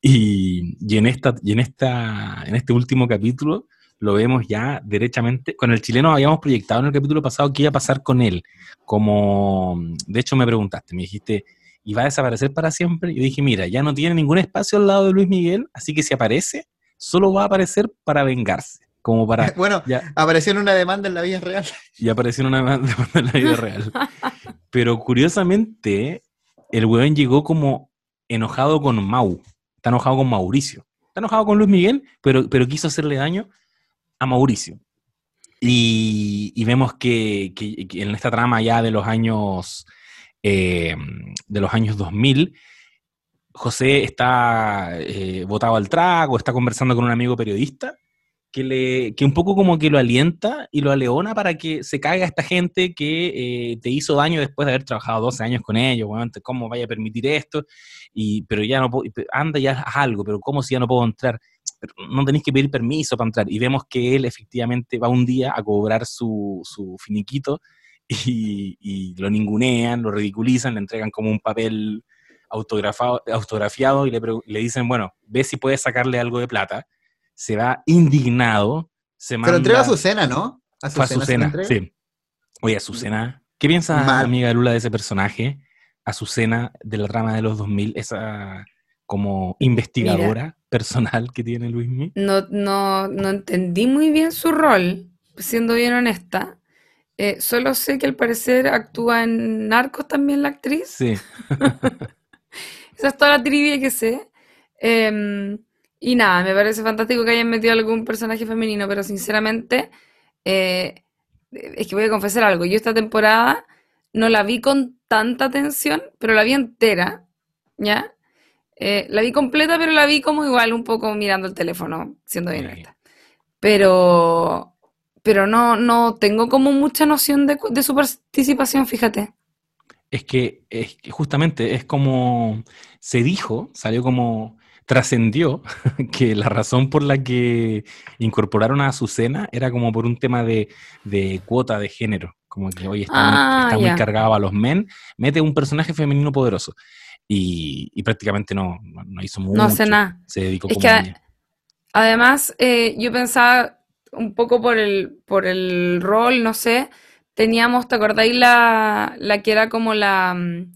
A: Y, y, en, esta, y en, esta, en este último capítulo lo vemos ya derechamente. Con el chileno habíamos proyectado en el capítulo pasado qué iba a pasar con él. Como, de hecho, me preguntaste, me dijiste, ¿y va a desaparecer para siempre? Y yo dije, mira, ya no tiene ningún espacio al lado de Luis Miguel, así que si aparece, solo va a aparecer para vengarse. Como para. (laughs)
C: Bueno, ya. apareció en una demanda en la vida real.
A: Y apareció en una demanda (laughs) en la vida real. (laughs) Pero curiosamente, el weón llegó como enojado con Mau. Está enojado con Mauricio. Está enojado con Luis Miguel, pero, pero quiso hacerle daño a Mauricio. Y, vemos que, en esta trama ya de los años eh, de los años 2000, José está eh, botado al trago, está conversando con un amigo periodista que, le, que un poco como que lo alienta y lo aleona para que se caiga esta gente que eh, te hizo daño después de haber trabajado 12 años con ellos, bueno, ¿cómo vaya a permitir esto? Y, pero ya no puedo, anda ya haz algo, pero ¿cómo si ya no puedo entrar? No tenéis que pedir permiso para entrar. Y vemos que él efectivamente va un día a cobrar su, su finiquito y, lo ningunean, lo ridiculizan, le entregan como un papel autografado, autografiado y le, le dicen, bueno, ve si puedes sacarle algo de plata se va indignado. Se manda...
C: Pero entrega a Azucena, ¿no?
A: A Azucena, sí. Oye, Azucena, ¿qué piensa amiga Lula de ese personaje? Azucena de la trama de los 2000, esa como investigadora personal que tiene Luis
B: No, no, no entendí muy bien su rol, siendo bien honesta. Eh, solo sé que al parecer actúa en Narcos también la actriz.
A: Sí. (laughs)
B: Esa es toda la trivia que sé. Eh, y nada, me parece fantástico que hayan metido algún personaje femenino, pero sinceramente, eh, es que voy a confesar algo. Yo esta temporada no la vi con tanta atención, pero la vi entera, ¿ya? Eh, la vi completa, pero la vi como igual un poco mirando el teléfono, siendo bien Pero, pero no, no tengo como mucha noción de, de su participación, fíjate.
A: Es que, es que justamente es como se dijo, salió como trascendió (laughs) que la razón por la que incorporaron a Azucena era como por un tema de, cuota de género. Como que hoy está, muy, ah, cargado a los men, mete un personaje femenino poderoso. Y, prácticamente no, no, hizo mucho.
B: No hace nada.
A: Se dedicó
B: como Además, eh, yo pensaba un poco por el, por el rol, no sé, teníamos, ¿te acordáis la, la que era como la... Mm,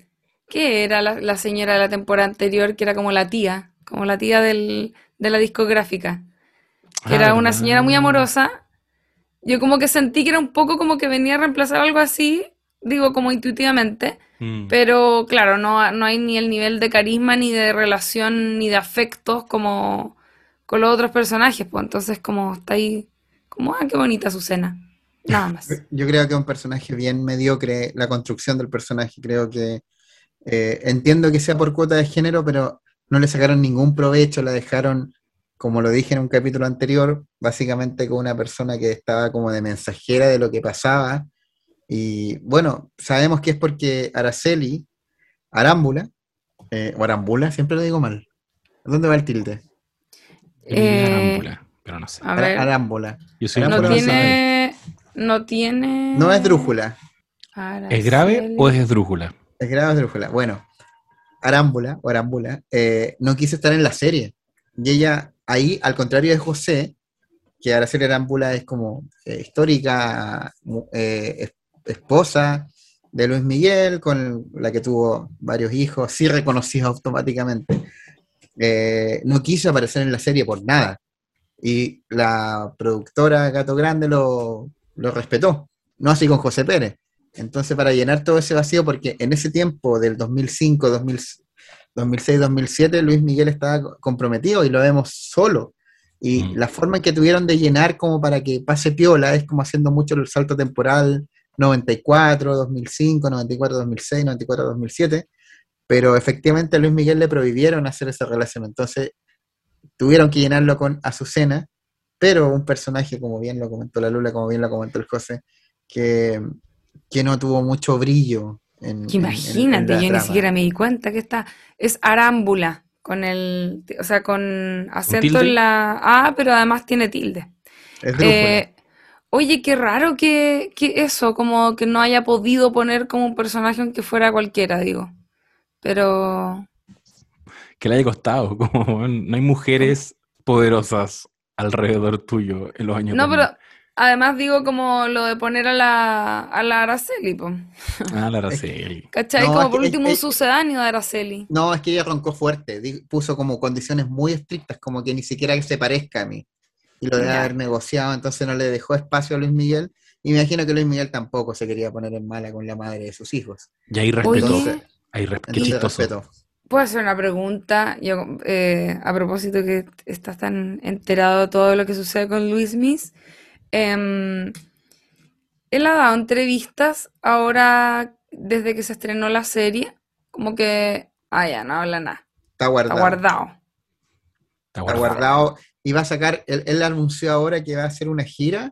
B: ¿Qué era la, la señora de la temporada anterior? Que era como la tía como la tía del, de la discográfica, que era una señora muy amorosa. Yo como que sentí que era un poco como que venía a reemplazar algo así, digo como intuitivamente, mm. pero claro, no, no hay ni el nivel de carisma, ni de relación, ni de afectos como con los otros personajes, pues entonces como está ahí, como, ah, qué bonita su cena. Nada más. (laughs)
C: Yo creo que es un personaje bien mediocre, la construcción del personaje, creo que eh, entiendo que sea por cuota de género, pero no le sacaron ningún provecho, la dejaron, como lo dije en un capítulo anterior, básicamente con una persona que estaba como de mensajera de lo que pasaba. Y bueno, sabemos que es porque Araceli, Arámbula, eh, o Arambula, siempre lo digo mal. ¿Dónde va el tilde?
A: Eh, Arámbula, pero no sé.
C: Arámbula.
B: no tiene... No tiene...
C: No es drújula.
A: ¿Es grave o es esdrújula?
C: Es grave o es drújula. Bueno, Arámbula, o Arámbula, eh, no quiso estar en la serie. Y ella, ahí, al contrario de José, que Araceli Arámbula es como eh, histórica, eh, esposa de Luis Miguel, con la que tuvo varios hijos, sí reconocidos automáticamente, no quiso aparecer en la serie por nada. Y la productora Gato Grande lo, lo respetó, no así con José Pérez. Entonces, para llenar todo ese vacío, porque en ese tiempo del 2005, 2006, 2007, Luis Miguel estaba comprometido y lo vemos solo. Y mm. la forma en que tuvieron de llenar como para que pase piola es como haciendo mucho el salto temporal 94, 2005, 94, 2006, 94, 2007. Pero efectivamente a Luis Miguel le prohibieron hacer esa relación. Entonces tuvieron que llenarlo con Azucena, pero un personaje, como bien lo comentó la Lula, como bien lo comentó el José, que que no tuvo mucho brillo. En,
B: imagínate, yo ni siquiera me di cuenta que está, es arámbula, con el, o sea, con acento en la A, pero además tiene tilde. Eh, oye, qué raro que, eso, como que no haya podido poner como un personaje aunque fuera cualquiera, digo. Pero...
A: Que le haya costado, (laughs) como no hay mujeres poderosas alrededor tuyo en los años.
B: No, pero Además digo como lo de poner a la, a la Araceli, po.
A: Ah, la (laughs) Araceli.
B: ¿Cachai? como por último un sucedáneo de Araceli.
C: No, es que ella roncó fuerte, puso como condiciones muy estrictas, como que ni siquiera que se parezca a mí. Y lo de haber negociado, entonces no le dejó espacio a Luis Miguel. Y me imagino que Luis Miguel tampoco se quería poner en mala con la madre de sus hijos.
A: Y ahí respetó. ahí respeto.
B: Puedo hacer una pregunta, yo, eh, a propósito que estás tan enterado de todo lo que sucede con Luis Miss. Em, él ha dado entrevistas ahora desde que se estrenó la serie, como que, ah, ya, no habla nada.
C: Está guardado.
B: Está guardado.
C: Está guardado. Y va a sacar, él, él anunció ahora que va a hacer una gira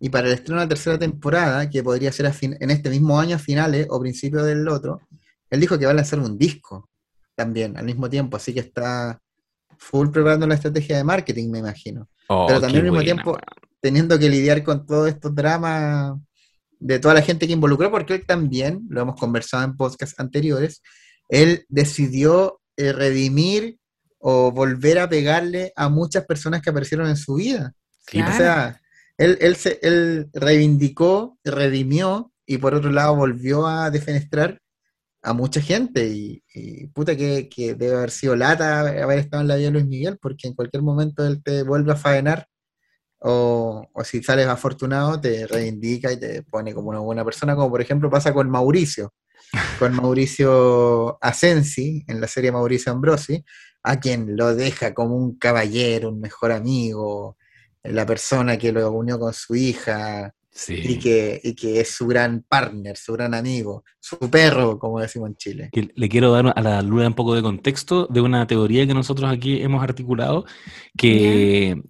C: y para el estreno de la tercera temporada, que podría ser a fin- en este mismo año a finales o principios del otro, él dijo que va a lanzar un disco también al mismo tiempo, así que está full preparando la estrategia de marketing, me imagino.
A: Oh,
C: Pero también al mismo
A: buena,
C: tiempo-. Teniendo que lidiar con todos estos dramas de toda la gente que involucró, porque él también, lo hemos conversado en podcasts anteriores, él decidió eh, redimir o volver a pegarle a muchas personas que aparecieron en su vida.
A: Sí,
C: O
B: Claro.
C: sea, él, él, se, él reivindicó, redimió y por otro lado volvió a defenestrar a mucha gente y, y puta que, que debe haber sido lata haber estado en la vida de Luis Miguel porque en cualquier momento él te vuelve a faenar o, o si sales afortunado te reivindica y te pone como una buena persona como por ejemplo pasa con Mauricio (laughs) con Mauricio Asensi en la serie Mauricio Ambrosi a quien lo deja como un caballero, un mejor amigo, la persona que lo unió con su hija y que, y que es su gran partner, su gran amigo, su perro, como decimos en Chile.
A: Que le quiero dar a la luna un poco de contexto de una teoría que nosotros aquí hemos articulado que,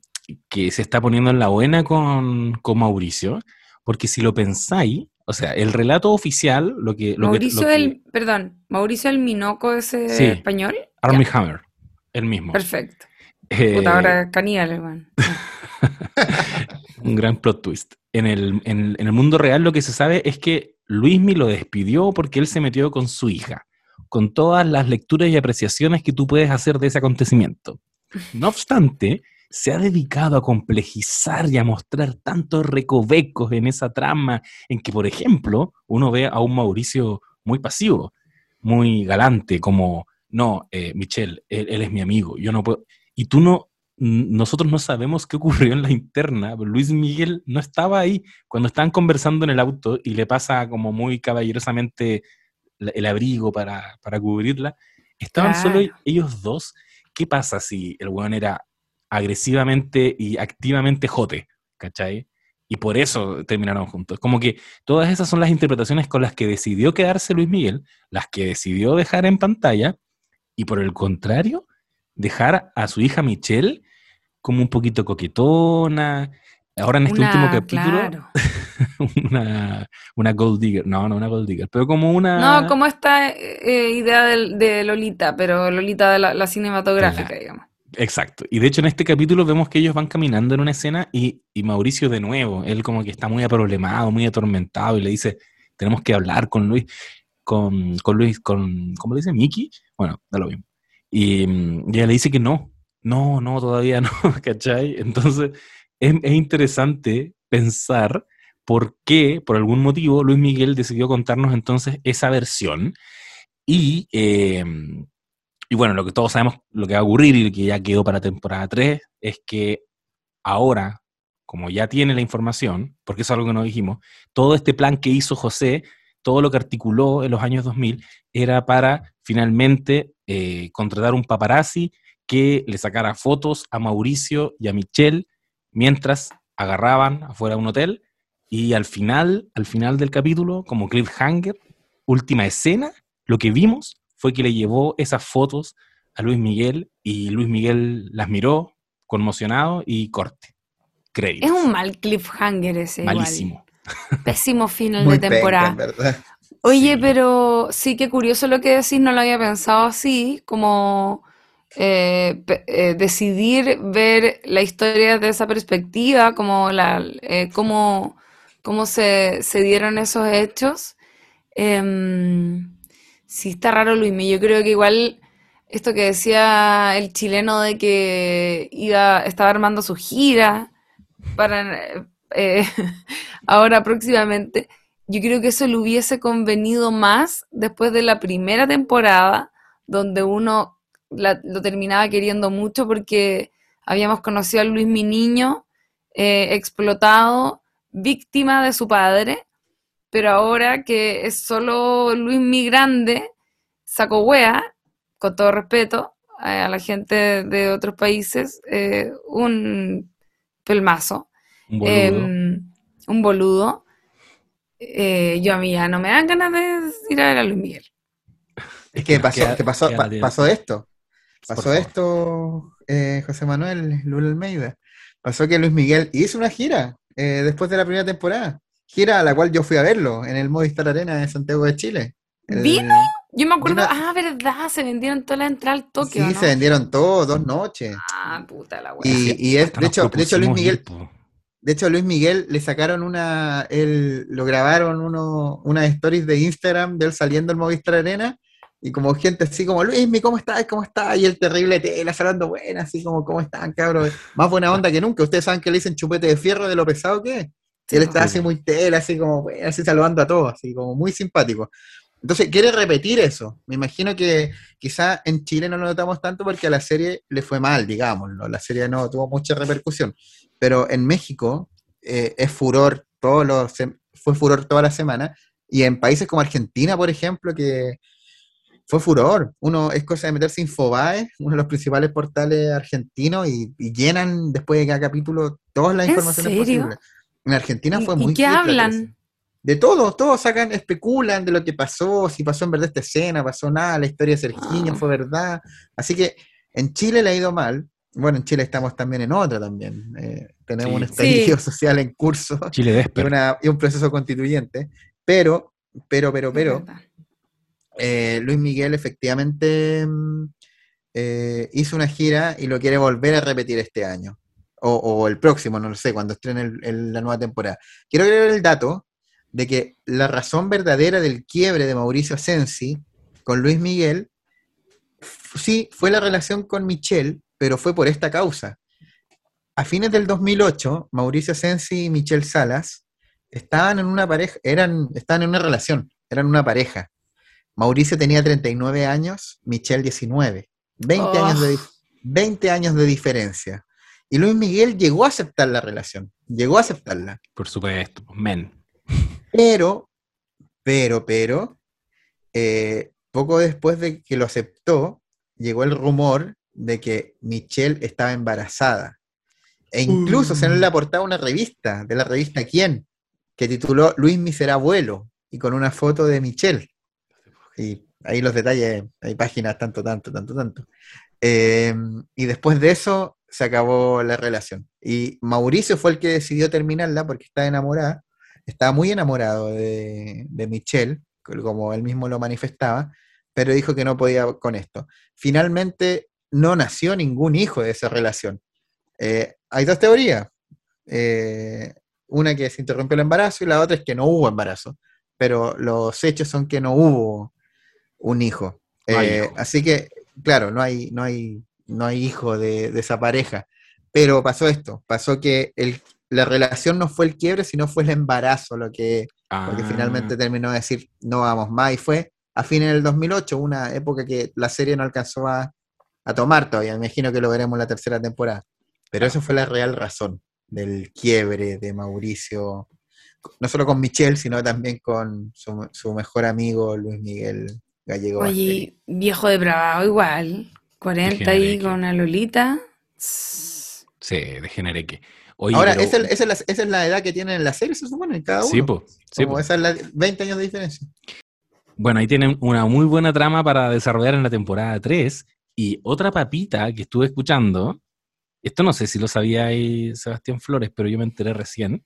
A: que se está poniendo en la buena con, con Mauricio, porque si lo pensáis, o sea, el relato oficial, lo que... Lo que-
B: Mauricio
A: que-
B: el, perdón, Mauricio el Minoco ese
A: Sí.
B: español.
A: Armie
B: Ya,
A: Hammer, el mismo.
B: Perfecto.
A: Eh,
B: Puta, ahora es caníbal. (laughs)
A: Un gran plot twist. En el, en, en el mundo real lo que se sabe es que Luismi lo despidió porque él se metió con su hija, con todas las lecturas y apreciaciones que tú puedes hacer de ese acontecimiento. No obstante, se ha dedicado a complejizar y a mostrar tantos recovecos en esa trama en que, por ejemplo, uno ve a un Mauricio muy pasivo, muy galante, como, no, eh, Michelle, él, él es mi amigo, yo no puedo... Y tú no, nosotros no sabemos qué ocurrió en la interna. pero Luis Miguel no estaba ahí cuando estaban conversando en el auto y le pasa como muy caballerosamente el abrigo para, para cubrirla. Estaban solo ellos dos. ¿Qué pasa si el weón era agresivamente y activamente jote? ¿Cachai? Y por eso terminaron juntos. Como que todas esas son las interpretaciones con las que decidió quedarse Luis Miguel, las que decidió dejar en pantalla, y por el contrario, dejar a su hija Michelle como un poquito coquetona. Ahora en este
B: Una-
A: último capítulo,
B: claro. (laughs)
A: una, una gold digger. No, no una gold digger, pero como una.
B: No, como esta eh, idea de, Lolita, pero Lolita de la, la cinematográfica, digamos.
A: Exacto. Y de hecho en este capítulo vemos que ellos van caminando en una escena y, y Mauricio de nuevo, él como que está muy aproblemado, muy atormentado y le dice, tenemos que hablar con Luis, con, con Luis, con, ¿cómo le dice? Miki. Bueno, da lo mismo. Y, y ella le dice que no, no, no, todavía (laughs) no, ¿cachai? Entonces es, es interesante pensar por qué, por algún motivo, Luis Miguel decidió contarnos entonces esa versión. Y, eh, y bueno, lo que todos sabemos, lo que va a ocurrir y que ya quedó para temporada 3, es que ahora, como ya tiene la información, porque es algo que no dijimos, todo este plan que hizo José, todo lo que articuló en los años 2000, era para finalmente eh, contratar un paparazzi que le sacara fotos a Mauricio y a Michelle mientras agarraban afuera de un hotel y al final, al final del capítulo, como cliffhanger, última escena, lo que vimos fue que le llevó esas fotos a Luis Miguel y Luis Miguel las miró conmocionado y corte. Créditos.
B: Es un mal cliffhanger ese, igual. Pésimo final
C: Muy
B: de temporada.
C: penca, en verdad.
B: Oye,
A: Sí.
B: pero sí que curioso lo que decís, no lo había pensado así, como eh, eh, decidir ver la historia desde esa perspectiva, como la, eh, cómo, cómo se, se dieron esos hechos. Em, sí, está raro, Luismi. Yo creo que igual esto que decía el chileno de que iba, estaba armando su gira para eh, (laughs) ahora próximamente. Yo creo que eso le hubiese convenido más después de la primera temporada, donde uno lo terminaba queriendo mucho porque habíamos conocido a Luis mi niño eh, explotado, víctima de su padre, pero ahora que es solo Luis mi grande, saco wea, con todo respeto eh, a la gente de otros países, un pelmazo
A: Un boludo.
B: em, un boludo. Eh, yo a mí ya no me dan ganas de ir a ver a Luis Miguel.
C: Es que pasó,
A: queda-
C: que pasó, pa-
A: la
C: pasó esto. pasó esto, eh, José Manuel Lula Almeida. Pasó que Luis Miguel hizo una gira eh, después de la primera temporada. Gira a la cual yo fui a verlo en el Movistar Arena de Santiago de Chile. El-
B: ¿Vino? Yo me acuerdo, ah, verdad, se vendieron todas las entradas al Tokio,
C: Sí,
B: ¿no?
C: se vendieron todos, dos noches.
B: Ah, puta la wea.
C: Y, y es, de hecho, de hecho, Luis Miguel,
A: ir.
C: De hecho, Luis Miguel le sacaron una, él, lo grabaron uno, unas stories de Instagram de él saliendo al Movistar Arena y como gente así como, Luismi, ¿cómo estás? ¿Cómo estás? Y el terrible tela hablando buena, así como, ¿cómo están, cabros? Más buena onda que nunca. Ustedes saben que le dicen chupete de fierro de lo pesado que es. Y él está
A: Sí,
C: así muy tela, así como, bueno, así saludando a todos, así como muy simpático. Entonces, quiere repetir eso. Me imagino que quizá en Chile no lo notamos tanto porque a la serie le fue mal, digámoslo. La serie no tuvo mucha repercusión. Pero en México eh, es furor, todos los, fue furor toda la semana. Y en países como Argentina, por ejemplo, que fue furor. Uno es cosa de meterse en Infobae, uno de los principales portales argentinos, y, y llenan después de cada capítulo todas las
B: ¿En
C: informaciones
B: serio?
C: posibles. En Argentina
B: ¿Y-
C: fue
B: y
C: muy
B: qué
C: fuerte la
B: hablan?
C: cosa. De todo, todos sacan, especulan de lo que pasó, si pasó en verdad esta escena, pasó nada, la historia de Sergiño
B: Ah.
C: fue verdad. Así que en Chile le ha ido mal. Bueno, en Chile estamos también en otra también. eh, tenemos
A: Sí.
C: un estallido
B: Sí. (laughs)
C: social en curso
A: Chile
C: y,
A: Desper.
C: una- y un proceso constituyente. Pero, pero, pero, pero, eh, Luis Miguel efectivamente mm, eh, hizo una gira y lo quiere volver a repetir este año. O, o el próximo, no lo sé, cuando estrene el- el- la nueva temporada. Quiero agregar el dato de que la razón verdadera del quiebre de Mauricio Asensi con Luis Miguel, sí, fue la relación con Michelle, pero fue por esta causa. A fines del 2008, Mauricio Asensi y Michelle Salas estaban en una pareja, eran, estaban en una relación, eran una pareja. Mauricio tenía 39 años, Michelle 19. 20, años de, dif- 20 años de diferencia. Y Luis Miguel llegó a aceptar la relación, llegó a aceptarla.
A: Por supuesto, men.
C: Pero, pero, pero, eh, poco después de que lo aceptó, llegó el rumor de que Michelle estaba embarazada. E incluso se en la portada una revista, de la revista Quién, que tituló Luis Mi será abuelo, y con una foto de Michelle. Y ahí los detalles, hay páginas tanto, tanto, tanto, tanto. Eh, y después de eso se acabó la relación. Y Mauricio fue el que decidió terminarla porque estaba enamorada, estaba muy enamorado de, de Michelle, como él mismo lo manifestaba, pero dijo que no podía con esto. Finalmente no nació ningún hijo de esa relación. Eh, hay dos teorías. Eh, una que se interrumpió el embarazo y la otra es que no hubo embarazo. Pero los hechos son que no hubo un hijo.
A: No
C: Eh,
A: hijo.
C: Así que, claro, no hay, no hay, no hay hijo de, de esa pareja. Pero pasó esto, pasó que el, la relación no fue el quiebre, sino fue el embarazo lo que,
A: Ah,
C: finalmente terminó de decir no vamos más y fue a fines del 2008, una época que la serie no alcanzó a, a tomar todavía. Me imagino que lo veremos en la tercera temporada. Pero esa fue la real razón del quiebre de Mauricio, no solo con Michelle, sino también con su, su mejor amigo Luis Miguel Gallego. Basteri.
B: Oye, viejo depravado igual. 40 ahí
A: Degeneré.
B: con una Lolita.
A: Sí, degeneré que. Oye,
C: Ahora,
A: pero-
C: esa, es- esa es la, esa es la edad que tienen en la serie, se supone, cada uno.
A: Sí, po, sí,
C: Como
A: po.
C: esa es la 20 años de diferencia.
A: Bueno, ahí tienen una muy buena trama para desarrollar en la temporada 3. Y otra papita que estuve escuchando, esto no sé si lo sabía ahí Sebastián Flores, pero yo me enteré recién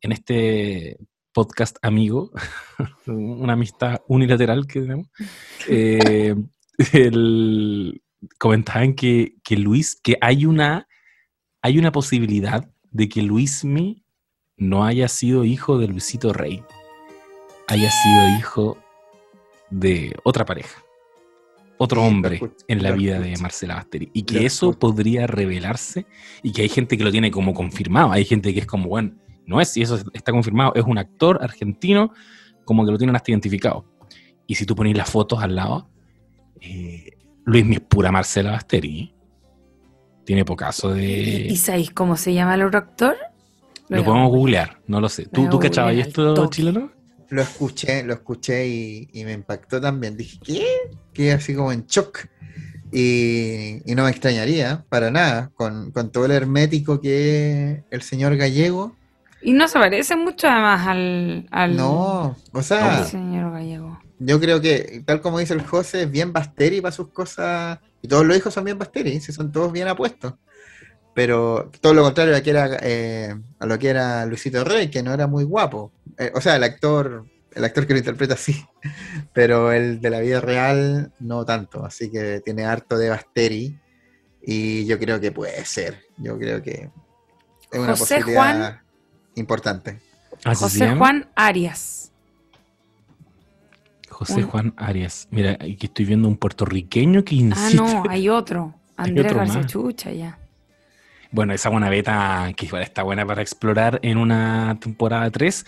A: en este podcast amigo, (laughs) una amistad unilateral que tenemos. eh, (laughs) el- comentaban que, que Luis, que hay una, hay una posibilidad de que Luismi no haya sido hijo de Luisito Rey, haya sido hijo de otra pareja, otro hombre en la vida de. Marcela Basteri. Y que eso podría revelarse y que hay gente que lo tiene como confirmado. Hay gente que es como, bueno, no es, y eso está confirmado, es un actor argentino como que lo tienen hasta identificado. Y si tú pones las fotos al lado, eh, Luis es pura Marcela Basteri. Tiene pocaso
B: ¿Y,
A: de...
B: y sabéis cómo se llama el otro actor?
A: Lo podemos googlear, no lo sé. ¿Tú, tú cachabas esto, chileno?
C: Lo escuché, lo escuché y, y me impactó también. Dije, ¿qué? Quedé así como en shock. Y, y no me extrañaría para nada, con, con todo el hermético que es el señor gallego.
B: Y no se parece mucho además al, al,
C: No, o
B: al
C: sea,
B: señor gallego.
C: Yo creo que, tal como dice el José, es bien Basteri para sus cosas. Y todos los hijos son bien Basteri, si son todos bien apuestos. Pero todo lo contrario a, que era, eh, a lo que era Luisito Rey, que no era muy guapo. Eh, o sea, el actor, el actor que lo interpreta sí, pero el de la vida real no tanto. Así que tiene harto de Basteri. Y yo creo que puede ser. Yo creo que es una
B: José
C: posibilidad
B: Juan-
C: importante.
A: ¿Así se
B: José? Juan Arias.
A: José
B: Un-
A: Juan Arias. Mira, aquí estoy viendo un puertorriqueño que
B: Ah,
A: insiste.
B: no, hay otro. Andrés
A: otro
B: García
A: más.
B: Chucha, ya.
A: Bueno, esa buena beta que igual está buena para explorar en una temporada 3,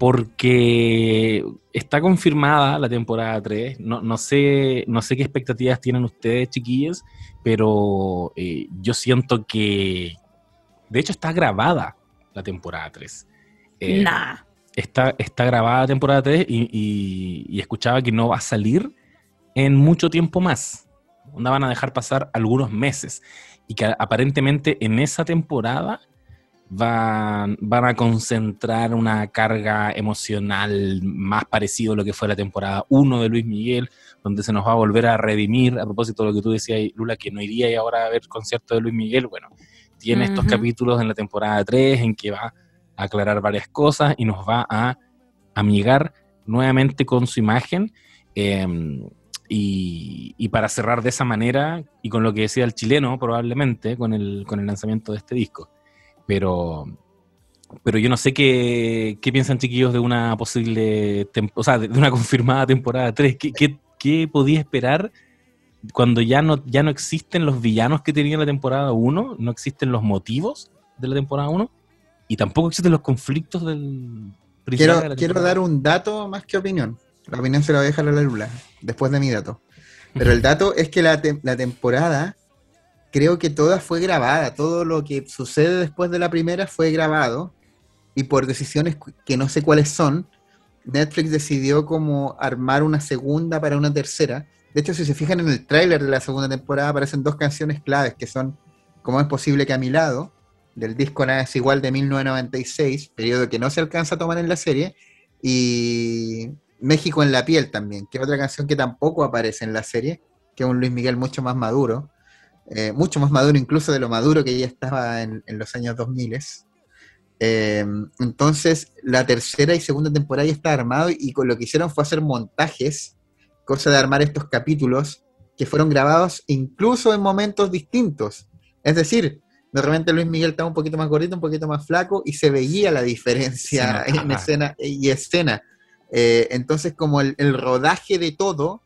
A: porque está confirmada la temporada 3. No, no, sé, no sé qué expectativas tienen ustedes, chiquillos, pero eh, yo siento que, de hecho, está grabada la temporada 3. Eh,
B: Nah.
A: está, está grabada la temporada 3 y, y- y escuchaba que no va a salir en mucho tiempo más. Onda van a dejar pasar algunos meses. Y que aparentemente en esa temporada van, van a concentrar una carga emocional más parecido a lo que fue la temporada 1 de Luis Miguel, donde se nos va a volver a redimir, a propósito de lo que tú decías, Lula, que no iría ahora a ver concierto de Luis Miguel. Bueno, tiene estos capítulos en la temporada 3 en que va a aclarar varias cosas y nos va a amigar nuevamente con su imagen. eh, y, y para cerrar de esa manera, y con lo que decía el chileno, probablemente, con el, con el lanzamiento de este disco. Pero, pero yo no sé qué, qué piensan, chiquillos, de una posible, o sea, de una (laughs) confirmada temporada 3. ¿Qué, qué, qué podía esperar cuando ya no, ya no existen los villanos que tenía la temporada 1? No existen los motivos de la temporada 1 y tampoco existen los conflictos del de
C: Quiero, quiero dar un dato más que opinión. La opinión se la voy a dejar a la Lula, después de mi dato. Pero el dato es que la, tem- la temporada, creo que toda fue grabada. Todo lo que sucede después de la primera fue grabado. Y por decisiones que no sé cuáles son, Netflix decidió como armar una segunda para una tercera. De hecho, si se fijan en el tráiler de la segunda temporada, aparecen dos canciones claves que son ¿Cómo es posible que a mi lado? del disco Nada es igual de 1996, periodo que no se alcanza a tomar en la serie, y México en la piel también, que es otra canción que tampoco aparece en la serie, que es un Luis Miguel mucho más maduro, eh, mucho más maduro incluso de lo maduro que ya estaba en, en los años 2000. Eh, entonces, la tercera y segunda temporada ya está armado y con lo que hicieron fue hacer montajes, cosa de armar estos capítulos que fueron grabados incluso en momentos distintos. Es decir, de repente Luis Miguel estaba un poquito más gordito, un poquito más flaco y se veía la diferencia (laughs) en escena y escena. Eh, entonces, como el, el rodaje de todo,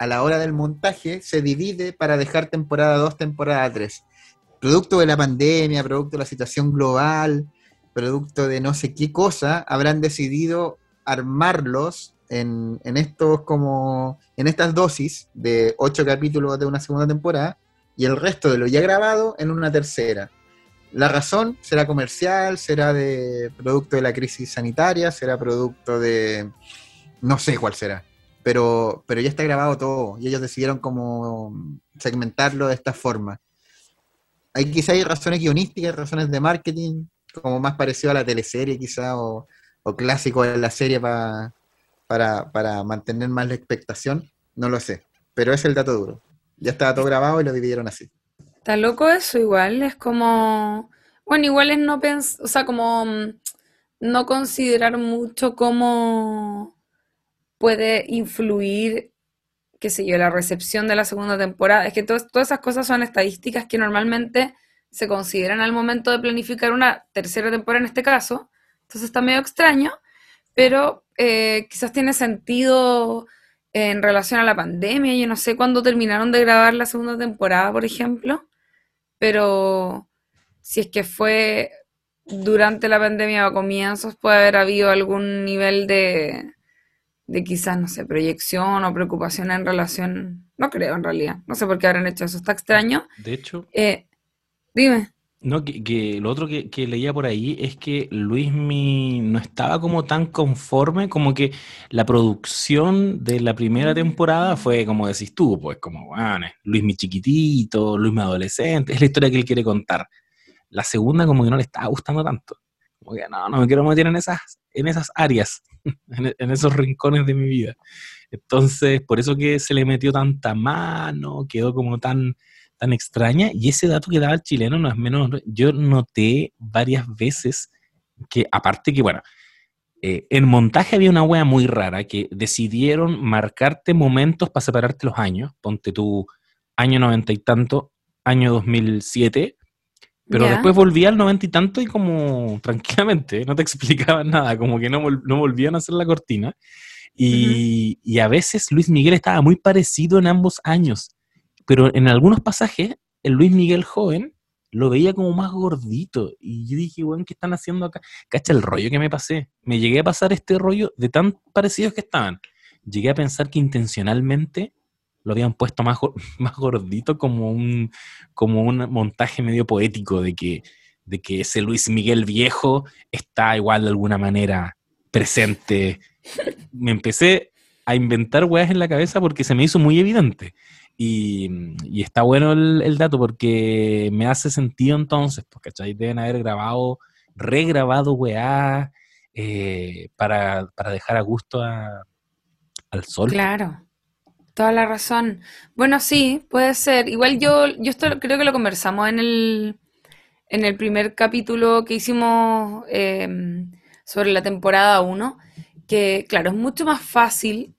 C: a la hora del montaje, se divide para dejar temporada 2, temporada 3. Producto de la pandemia, producto de la situación global, producto de no sé qué cosa, habrán decidido armarlos en, en estos como en estas dosis de ocho capítulos de una segunda temporada y el resto de lo ya grabado en una tercera. La razón será comercial, será de producto de la crisis sanitaria, será producto de no sé cuál será, pero, pero ya está grabado todo y ellos decidieron como segmentarlo de esta forma. Hay quizá hay razones guionísticas, razones de marketing, como más parecido a la teleserie quizá o, clásico de la serie pa- para, para mantener más la expectación, no lo sé, pero es el dato duro. Ya estaba todo grabado y lo dividieron así.
B: Está loco eso igual, es como, bueno, igual es no pensar, o sea, como mm, no considerar mucho cómo puede influir, qué sé yo, la recepción de la segunda temporada. Es que todas, esas cosas son estadísticas que normalmente se consideran al momento de planificar una tercera temporada en este caso, entonces está medio extraño, pero eh, quizás tiene sentido en relación a la pandemia. Yo no sé cuándo terminaron de grabar la segunda temporada, por ejemplo, pero si es que fue durante la pandemia o a comienzos, puede haber habido algún nivel de, de quizás, no sé, proyección o preocupación en relación. No creo, en realidad. No sé por qué habrán hecho eso. Está extraño.
A: De hecho,
B: Eh, dime.
A: No, que, que lo otro que, que leía por ahí es que Luismi no estaba como tan conforme, como que la producción de la primera temporada fue como decís tú, pues como, bueno, Luismi chiquitito, Luismi adolescente, es la historia que él quiere contar. La segunda como que no le estaba gustando tanto. Como no, no me quiero meter en esas, en esas áreas, (laughs) en, esos rincones de mi vida. Entonces, por eso que se le metió tanta mano, quedó como tan, tan extraña. Y ese dato que daba el chileno no es menos, yo noté varias veces que, aparte que, bueno, eh, en montaje había una wea muy rara que decidieron marcarte momentos para separarte los años. Ponte tu año noventa y tanto, año 2007. Pero después volvía al noventa y tanto y como (laughs) tranquilamente, no te explicaban nada, como que no, no volvían a hacer la cortina. Y, y, a veces Luis Miguel estaba muy parecido en ambos años, pero en algunos pasajes el Luis Miguel joven lo veía como más gordito. Y yo dije, bueno, ¿qué están haciendo acá? Cacha el rollo que me pasé. Me llegué a pasar este rollo de tan parecidos que estaban. Llegué a pensar que intencionalmente lo habían puesto más, (laughs) más gordito como un, como un montaje medio poético de que, de que ese Luis Miguel viejo está igual de alguna manera presente. Me empecé a inventar weas en la cabeza porque se me hizo muy evidente. Y, está bueno el, dato porque me hace sentido entonces, porque deben haber grabado, regrabado weá eh, para, dejar a gusto al sol.
B: Claro, toda la razón. Bueno, sí, puede ser. Igual yo, yo esto creo que lo conversamos en el, en el primer capítulo que hicimos em, sobre la temporada 1, que claro, es mucho más fácil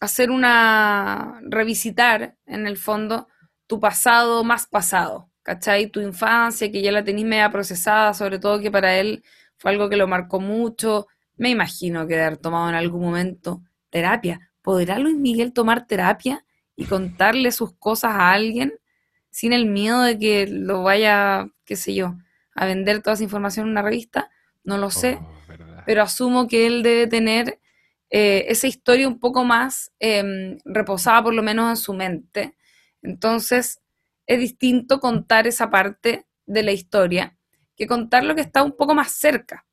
B: hacer una, revisitar en el fondo tu pasado más pasado, ¿cachai? Tu infancia, que ya la tenéis media procesada, sobre todo que para él fue algo que lo marcó mucho. Me imagino que de haber tomado en algún momento terapia. ¿Podrá Luis Miguel tomar terapia y contarle sus cosas a alguien sin el miedo de que lo vaya, qué sé yo, a vender toda esa información en una revista? No lo sé, oh, pero asumo que él debe tener eh, esa historia un poco más em, reposada por lo menos en su mente. Entonces, es distinto contar esa parte de la historia que contar lo que está un poco más cerca.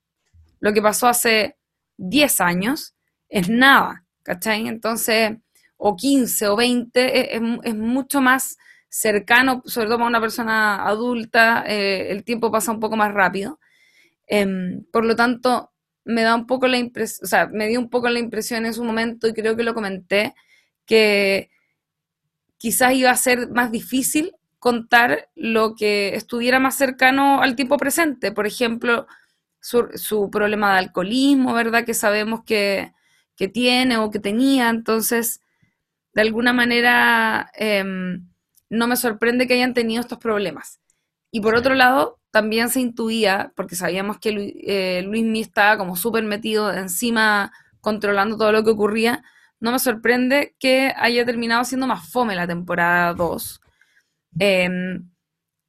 B: Lo que pasó hace 10 años es nada, ¿cachai? Entonces, o 15 o 20 es, mucho más cercano, sobre todo para una persona adulta, eh, el tiempo pasa un poco más rápido. Em, por lo tanto, me da un poco la impresión, o sea, me dio un poco la impresión en su momento y creo que lo comenté, que quizás iba a ser más difícil contar lo que estuviera más cercano al tiempo presente. Por ejemplo, su, problema de alcoholismo, ¿verdad? Que sabemos que, tiene o que tenía. Entonces, de alguna manera, em, no me sorprende que hayan tenido estos problemas. Y por otro lado, también se intuía, porque sabíamos que Luis, eh, Luis estaba como súper metido encima, controlando todo lo que ocurría, no me sorprende que haya terminado siendo más fome la temporada 2. Em,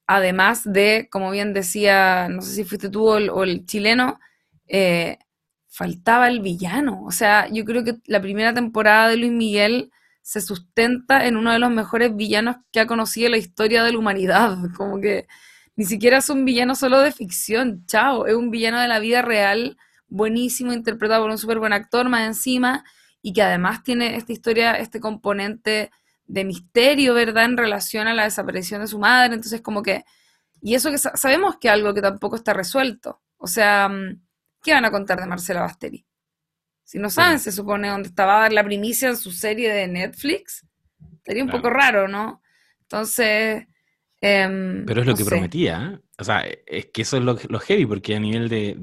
B: además de, como bien decía, no sé si fuiste tú o el, chileno, eh, faltaba el villano. O sea, yo creo que la primera temporada de Luis Miguel se sustenta en uno de los mejores villanos que ha conocido la historia de la humanidad. Como que ni siquiera es un villano solo de ficción, chao, es un villano de la vida real, buenísimo, interpretado por un súper buen actor más encima, y que además tiene esta historia, este componente de misterio, ¿verdad?, en relación a la desaparición de su madre, entonces como que, y eso que sabemos que algo que tampoco está resuelto, o sea, mm, ¿qué van a contar de Marcela Basteri? Si no saben, se supone dónde estaba la primicia en su serie de Netflix, sería un poco raro, ¿no? Entonces, Em,
A: Pero es lo que prometía. ¿eh? O sea, es que eso es lo, lo, heavy, porque a nivel de.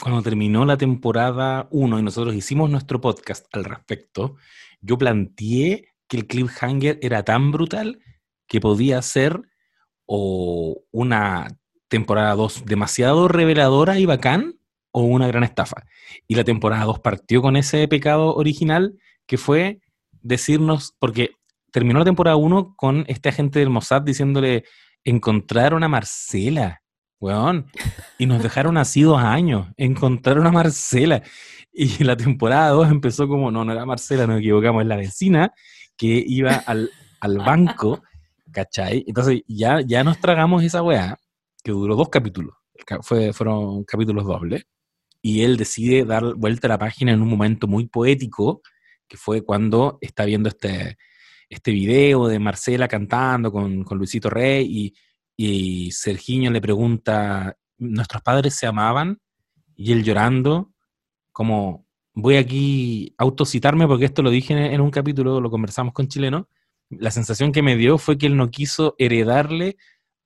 A: Cuando terminó la temporada 1 y nosotros hicimos nuestro podcast al respecto, yo planteé que el cliffhanger era tan brutal que podía ser o una temporada 2 demasiado reveladora y bacán o una gran estafa. Y la temporada 2 partió con ese pecado original que fue decirnos, porque terminó la temporada 1 con este agente del Mossad diciéndole, encontraron a Marcela, weón, y nos dejaron así dos años, encontraron a Marcela. Y la temporada 2 empezó como, no, no era Marcela, nos equivocamos, es la vecina que iba al, banco, ¿cachai? Entonces ya, ya nos tragamos esa weá, que duró dos capítulos, Fue, fueron capítulos dobles, y él decide dar vuelta a la página en un momento muy poético, que fue cuando está viendo este, este video de Marcela cantando con, Luisito Rey y, y Sergiño le pregunta, nuestros padres se amaban y él llorando, como voy aquí a autocitarme porque esto lo dije en un capítulo, lo conversamos con Chileno, la sensación que me dio fue que él no quiso heredarle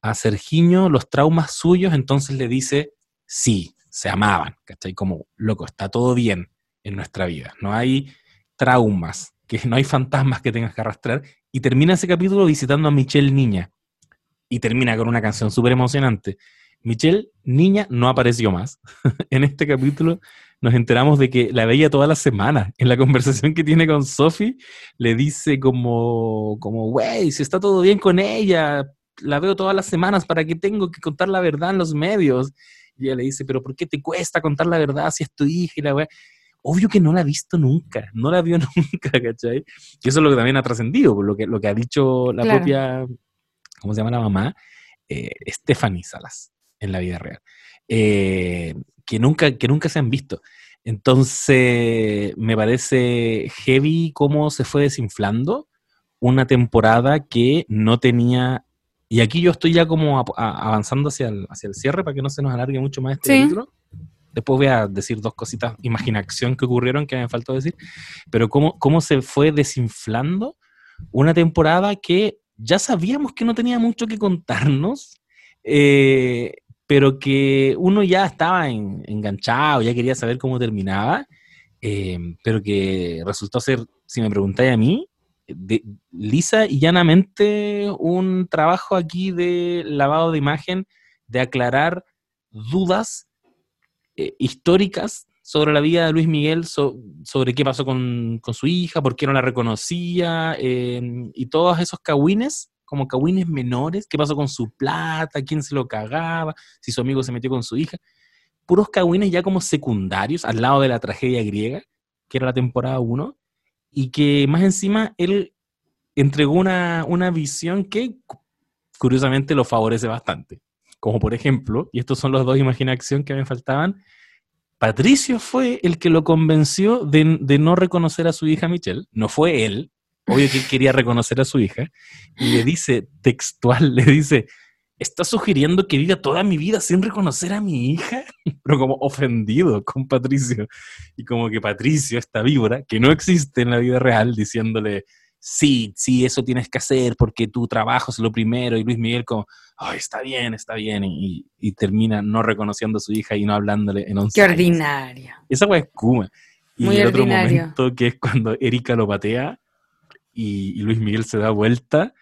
A: a Sergiño los traumas suyos, entonces le dice, sí, se amaban, ¿cachai? Como, loco, está todo bien en nuestra vida, no hay traumas, que no hay fantasmas que tengas que arrastrar, y termina ese capítulo visitando a Michelle Niña, y termina con una canción súper emocionante. Michelle Niña no apareció más. (laughs) en este capítulo nos enteramos de que la veía todas las semanas. En la conversación que tiene con Sophie, le dice como, como, güey, si está todo bien con ella, la veo todas las semanas, ¿para qué tengo que contar la verdad en los medios? Y ella le dice, pero ¿por qué te cuesta contar la verdad si es tu hija y la weá? Obvio que no la ha visto nunca, no la vio (laughs) nunca, ¿cachai? Y eso es lo que también ha trascendido, lo que, lo que ha dicho la propia, ¿cómo se llama la mamá? Eh, Stephanie Salas, en la vida real. Eh, que, nunca, que nunca se han visto. Entonces, me parece heavy cómo se fue desinflando una temporada que no tenía y aquí yo estoy ya como avanzando hacia el, hacia el cierre para que no se nos alargue mucho más este libro. Después voy a decir dos cositas, imaginación que ocurrieron que me faltó decir, pero cómo, cómo se fue desinflando una temporada que ya sabíamos que no tenía mucho que contarnos, eh, pero que uno ya estaba enganchado, ya quería saber cómo terminaba, eh, pero que resultó ser, si me preguntáis a mí, lisa y llanamente un trabajo aquí de lavado de imagen, de aclarar dudas eh, históricas sobre la vida de Luis Miguel, sobre qué pasó con, su hija, por qué no la reconocía, em, y todos esos cagüines, como cagüines menores, qué pasó con su plata, quién se lo cagaba, si su amigo se metió con su hija, puros cagüines ya como secundarios al lado de la tragedia griega, que era la temporada 1, y que más encima él entregó una, visión que curiosamente lo favorece bastante. Como por ejemplo, y estos son los dos imaginación que me faltaban, Patricio fue el que lo convenció de, de, no reconocer a su hija Michelle. No fue él, obvio que él quería reconocer a su hija. Y le dice textual, (laughs) le dice, ¿estás sugiriendo que viva toda mi vida sin reconocer a mi hija? (laughs) Pero como ofendido con Patricio. Y como que Patricio, esta víbora, que no existe en la vida real, diciéndole, sí, sí, eso tienes que hacer porque tu trabajo es lo primero. Y Luis Miguel como, ay, está bien, está bien. Y, termina no reconociendo a su hija y no hablándole en once
B: Qué ordinaria.
A: Esa fue es Y el otro momento que es cuando Erika lo patea y, y Luis Miguel se da vuelta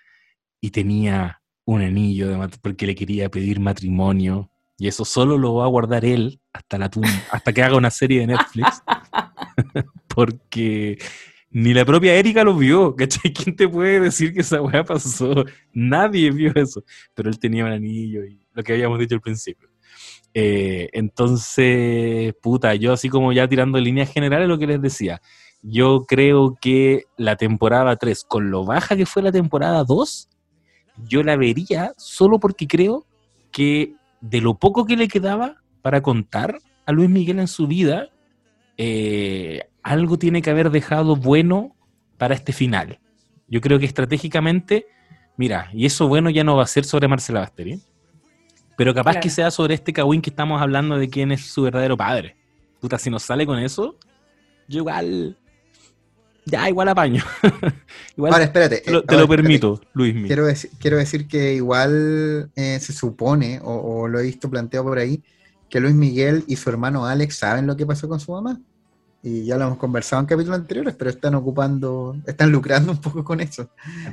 A: y tenía un anillo de porque le quería pedir matrimonio. Y eso solo lo va a guardar él hasta, la hasta que haga una serie de Netflix. (laughs) porque ni la propia Erika lo vio. ¿Cachai? ¿Quién te puede decir que esa weá pasó? Nadie vio eso. Pero él tenía un anillo y lo que habíamos dicho al principio. Eh, entonces, puta, yo así como ya tirando líneas generales lo que les decía, yo creo que la temporada 3, con lo baja que fue la temporada 2, yo la vería solo porque creo que de lo poco que le quedaba para contar a Luis Miguel en su vida, eh, algo tiene que haber dejado bueno para este final. Yo creo que estratégicamente, mira, y eso bueno ya no va a ser sobre Marcela Basteri, pero capaz que sea sobre este Kawin que estamos hablando de quién es su verdadero padre. Puta, si nos sale con eso, yo igual ya, igual apaño. (laughs) igual
C: ahora, espérate.
A: Te lo,
C: eh,
A: permito, Luis.
C: Quiero decir, quiero decir que igual eh, se supone, o, lo he visto planteado por ahí, que Luis Miguel y su hermano Alex saben lo que pasó con su mamá. Y ya lo hemos conversado en capítulos anteriores, pero están ocupando, están lucrando un poco con eso.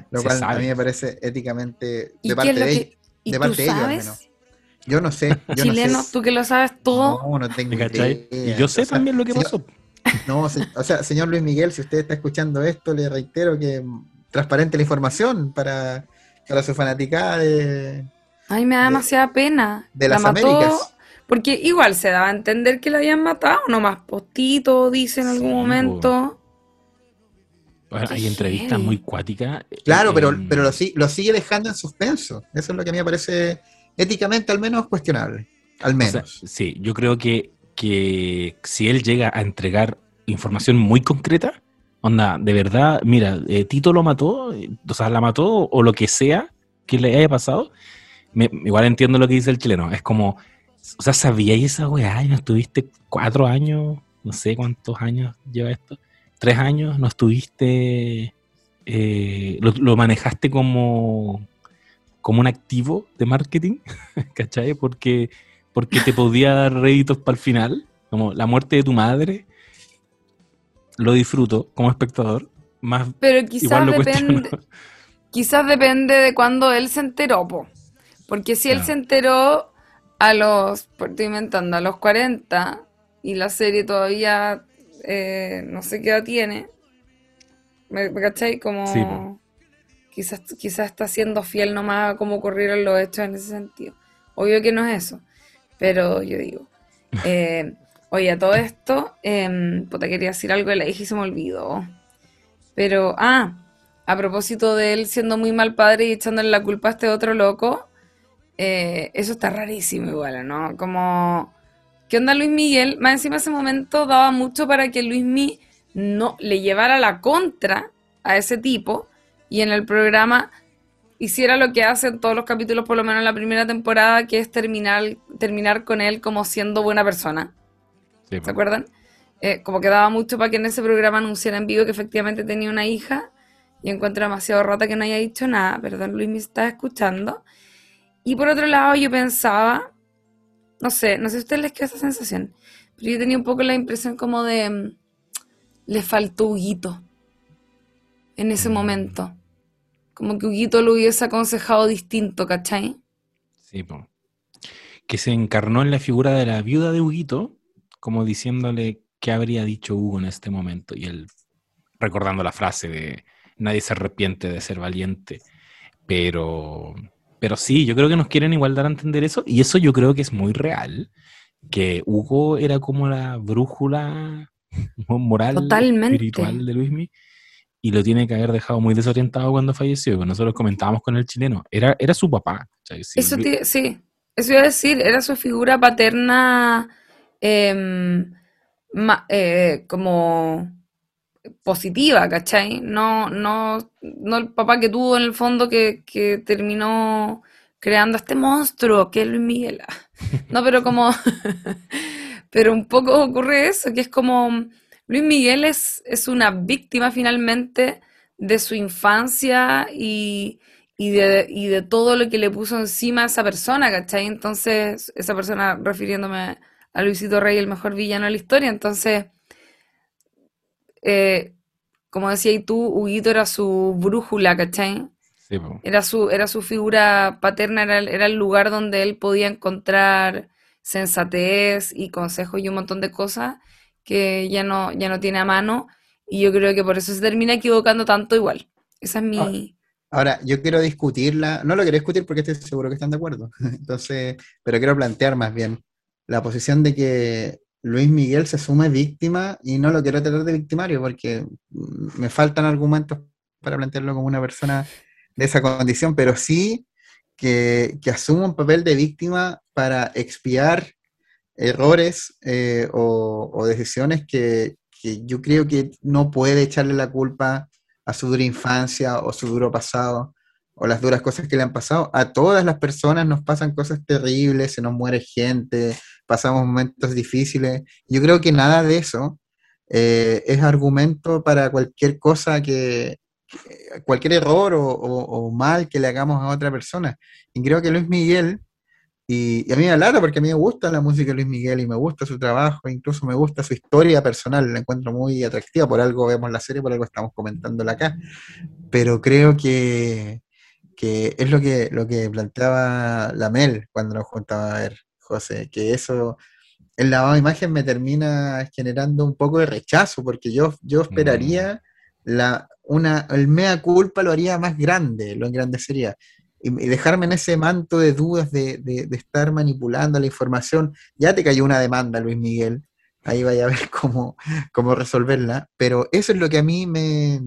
C: Lo cual a mí me parece éticamente de parte de, de, parte de ellos al menos. Yo no sé. Yo
B: Chileno,
C: no sé.
B: tú que lo sabes todo.
C: No, no tengo idea.
A: Y yo sé también lo que pasó. (laughs)
C: No, o sea, señor Luis Miguel, si usted está escuchando esto, le reitero que transparente la información para, para su fanaticada de.
B: Ay, me da demasiada pena.
C: De las Américas.
B: Porque igual se daba a entender que la habían matado, nomás postito, dice en algún momento.
A: hay entrevistas muy cuáticas.
C: Claro, pero, pero lo, lo, sigue dejando en suspenso. Eso es lo que a mí me parece éticamente al menos cuestionable. Al menos.
A: sí, yo creo que que si él llega a entregar información muy concreta, onda, de verdad, mira, eh, Tito lo mató, o sea, la mató o lo que sea que le haya pasado, igual entiendo lo que dice el chileno, es como, O sea, ¿sabíais esa weá y no estuviste cuatro años? No sé cuántos años lleva esto. ¿Tres años? ¿No estuviste... eh, lo, lo manejaste como, como un activo de marketing? (laughs) ¿Cachai? Porque, porque te podía dar réditos para el final. Como la muerte de tu madre. Lo disfruto como espectador. Más
B: Pero quizás depende, quizás depende de cuando él se enteró, po. Porque si él
A: Claro.
B: se enteró a los, por estoy inventando, a los 40 y la serie todavía eh, no sé qué edad tiene, ¿me, me cachai? Como
A: Sí,
B: quizás, quizás está siendo fiel nomás a cómo ocurrieron los hechos en ese sentido. Obvio que no es eso, pero yo digo. eh, oye, a todo esto, em, puta, quería decir algo de la hija y se me olvidó. Pero, ah, a propósito de él siendo muy mal padre y echándole la culpa a este otro loco, eh, eso está rarísimo igual, ¿no? Como, ¿qué onda Luis Miguel? Más encima ese momento daba mucho para que Luis Mi no le llevara la contra a ese tipo y en el programa hiciera lo que hace en todos los capítulos, por lo menos en la primera temporada, que es terminar, terminar con él como siendo buena persona.
A: Sí,
B: ¿Se
A: po.
B: acuerdan? Eh, como que daba mucho para que en ese programa anunciara en vivo que efectivamente tenía una hija. Y encuentro demasiado rata que no haya dicho nada. Perdón, Luis, me estás escuchando. Y por otro lado, yo pensaba, no sé, no sé si a ustedes les quedó esa sensación, pero yo tenía un poco la impresión como de. mm, le faltó Huguito en ese
A: Mm.
B: momento. Como que Huguito lo hubiese aconsejado distinto, ¿cachai?
A: Sí, po. Que se encarnó en la figura de la viuda de Huguito, como diciéndole qué habría dicho Hugo en este momento. Y él recordando la frase de nadie se arrepiente de ser valiente. Pero, pero sí, yo creo que nos quieren igual dar a entender eso. Y eso yo creo que es muy real. Que Hugo era como la brújula (laughs) moral,
B: Totalmente.
A: espiritual de Luismi. Y lo tiene que haber dejado muy desorientado cuando falleció. que Nosotros comentábamos con el chileno. Era, era su papá. ¿cachai? Sí,
B: Eso te- sí, eso iba a decir, era su figura paterna em, ma- eh, como positiva, ¿cachai? No, no, no el papá que tuvo en el fondo que, que terminó creando este monstruo que es Luis Miguel. (laughs) No, pero como, (laughs) pero un poco ocurre eso, que es como Luis Miguel es, es una víctima finalmente de su infancia y, y de, y de todo lo que le puso encima a esa persona, ¿cachai? Entonces, esa persona refiriéndome a Luisito Rey, el mejor villano de la historia, entonces, eh, como decías tú, Huguito era su brújula, ¿cachai?
A: Sí, po.
B: Era su, era su figura paterna, era, el- era el lugar donde él podía encontrar sensatez y consejos y un montón de cosas que ya no, ya no tiene a mano. Y yo creo que por eso se termina equivocando tanto igual. Esa es mi...
C: Ahora, yo quiero discutirla, no lo quiero discutir porque estoy seguro que están de acuerdo, (laughs) entonces, pero quiero plantear más bien la posición de que Luis Miguel se asume víctima y no lo quiero tratar de victimario porque me faltan argumentos para plantearlo como una persona de esa condición, pero sí que, que asume un papel de víctima para expiar errores eh, o, o decisiones que, que yo creo que no puede echarle la culpa a su dura infancia o su duro pasado o las duras cosas que le han pasado. A todas las personas nos pasan cosas terribles, se nos muere gente, pasamos momentos difíciles. Yo creo que nada de eso eh, es argumento para cualquier cosa que, que- cualquier error o, o- o mal que le hagamos a otra persona. Y creo que Luis Miguel, y, y a mí me lata porque a mí me gusta la música de Luis Miguel y me gusta su trabajo, incluso me gusta su historia personal, la encuentro muy atractiva, por algo vemos la serie, por algo estamos comentándola acá, pero creo que, que es lo que, lo que planteaba la Mel cuando nos juntaba a ver, José, que eso, el lavado de imagen me termina generando un poco de rechazo, porque yo, yo esperaría la, una, el mea culpa lo haría más grande, lo engrandecería. Y, dejarme en ese manto de dudas de, de- estar manipulando la información. Ya te cayó una demanda, Luis Miguel. Ahí vaya a ver cómo, cómo resolverla. Pero eso es lo que a mí me.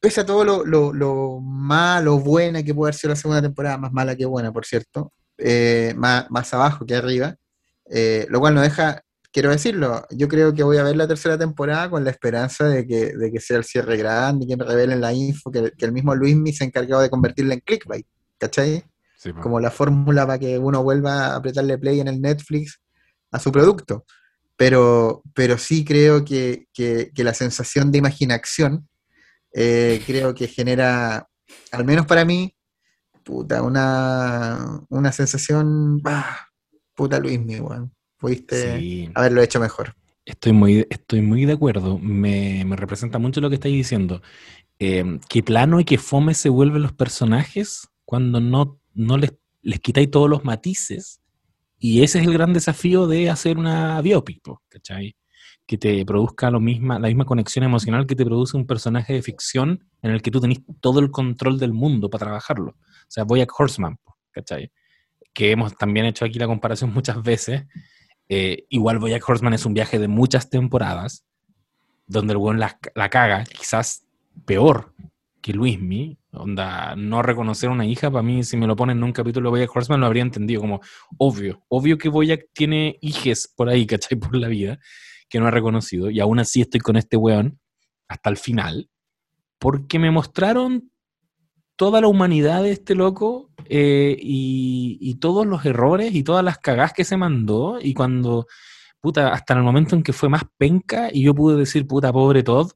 C: Pese a todo lo, lo, lo malo, buena que puede haber sido la segunda temporada, más mala que buena, por cierto, eh, más, más abajo que arriba, eh, lo cual no deja, quiero decirlo, yo creo que voy a ver la tercera temporada con la esperanza de que, de que sea el cierre grande, que me revelen la info, que, que el mismo Luismi se ha encargado de convertirla en clickbait, ¿cachai?
A: Sí,
C: como la fórmula para que uno vuelva a apretarle play en el Netflix a su producto. Pero, pero sí creo que, que- que la sensación de imaginación eh, creo que genera, al menos para mí, puta, una, una sensación, bah, puta Luis, mi weón. Pudiste
A: Sí.
C: haberlo hecho mejor.
A: Estoy muy, estoy muy de acuerdo. Me, me representa mucho lo que estáis diciendo. Eh, qué plano y qué fome se vuelven los personajes cuando no, no les, les quitáis todos los matices. Y ese es el gran desafío de hacer una biopic, ¿cachai? Que te produzca lo misma, la misma conexión emocional que te produce un personaje de ficción en el que tú tenés todo el control del mundo para trabajarlo. O sea, Boyack Horseman, po, ¿cachai? Que hemos también hecho aquí la comparación (laughs) muchas veces. Eh, igual Boyack Horseman es un viaje de muchas temporadas, donde el weón la, caga, quizás peor que Luismi. Onda, no reconocer una hija, para mí, si me lo ponen en un capítulo de Boyack Horseman, lo habría entendido como obvio. Obvio que Boyack tiene hijes por ahí, (laughs) ¿cachai? Por la vida, que no ha reconocido. Y aún así estoy con este weón hasta el final, porque me mostraron toda la humanidad de este loco eh, y, todos los errores y todas las cagadas que se mandó y cuando, puta, hasta el momento en que fue más penca y yo pude decir, puta, pobre Todd,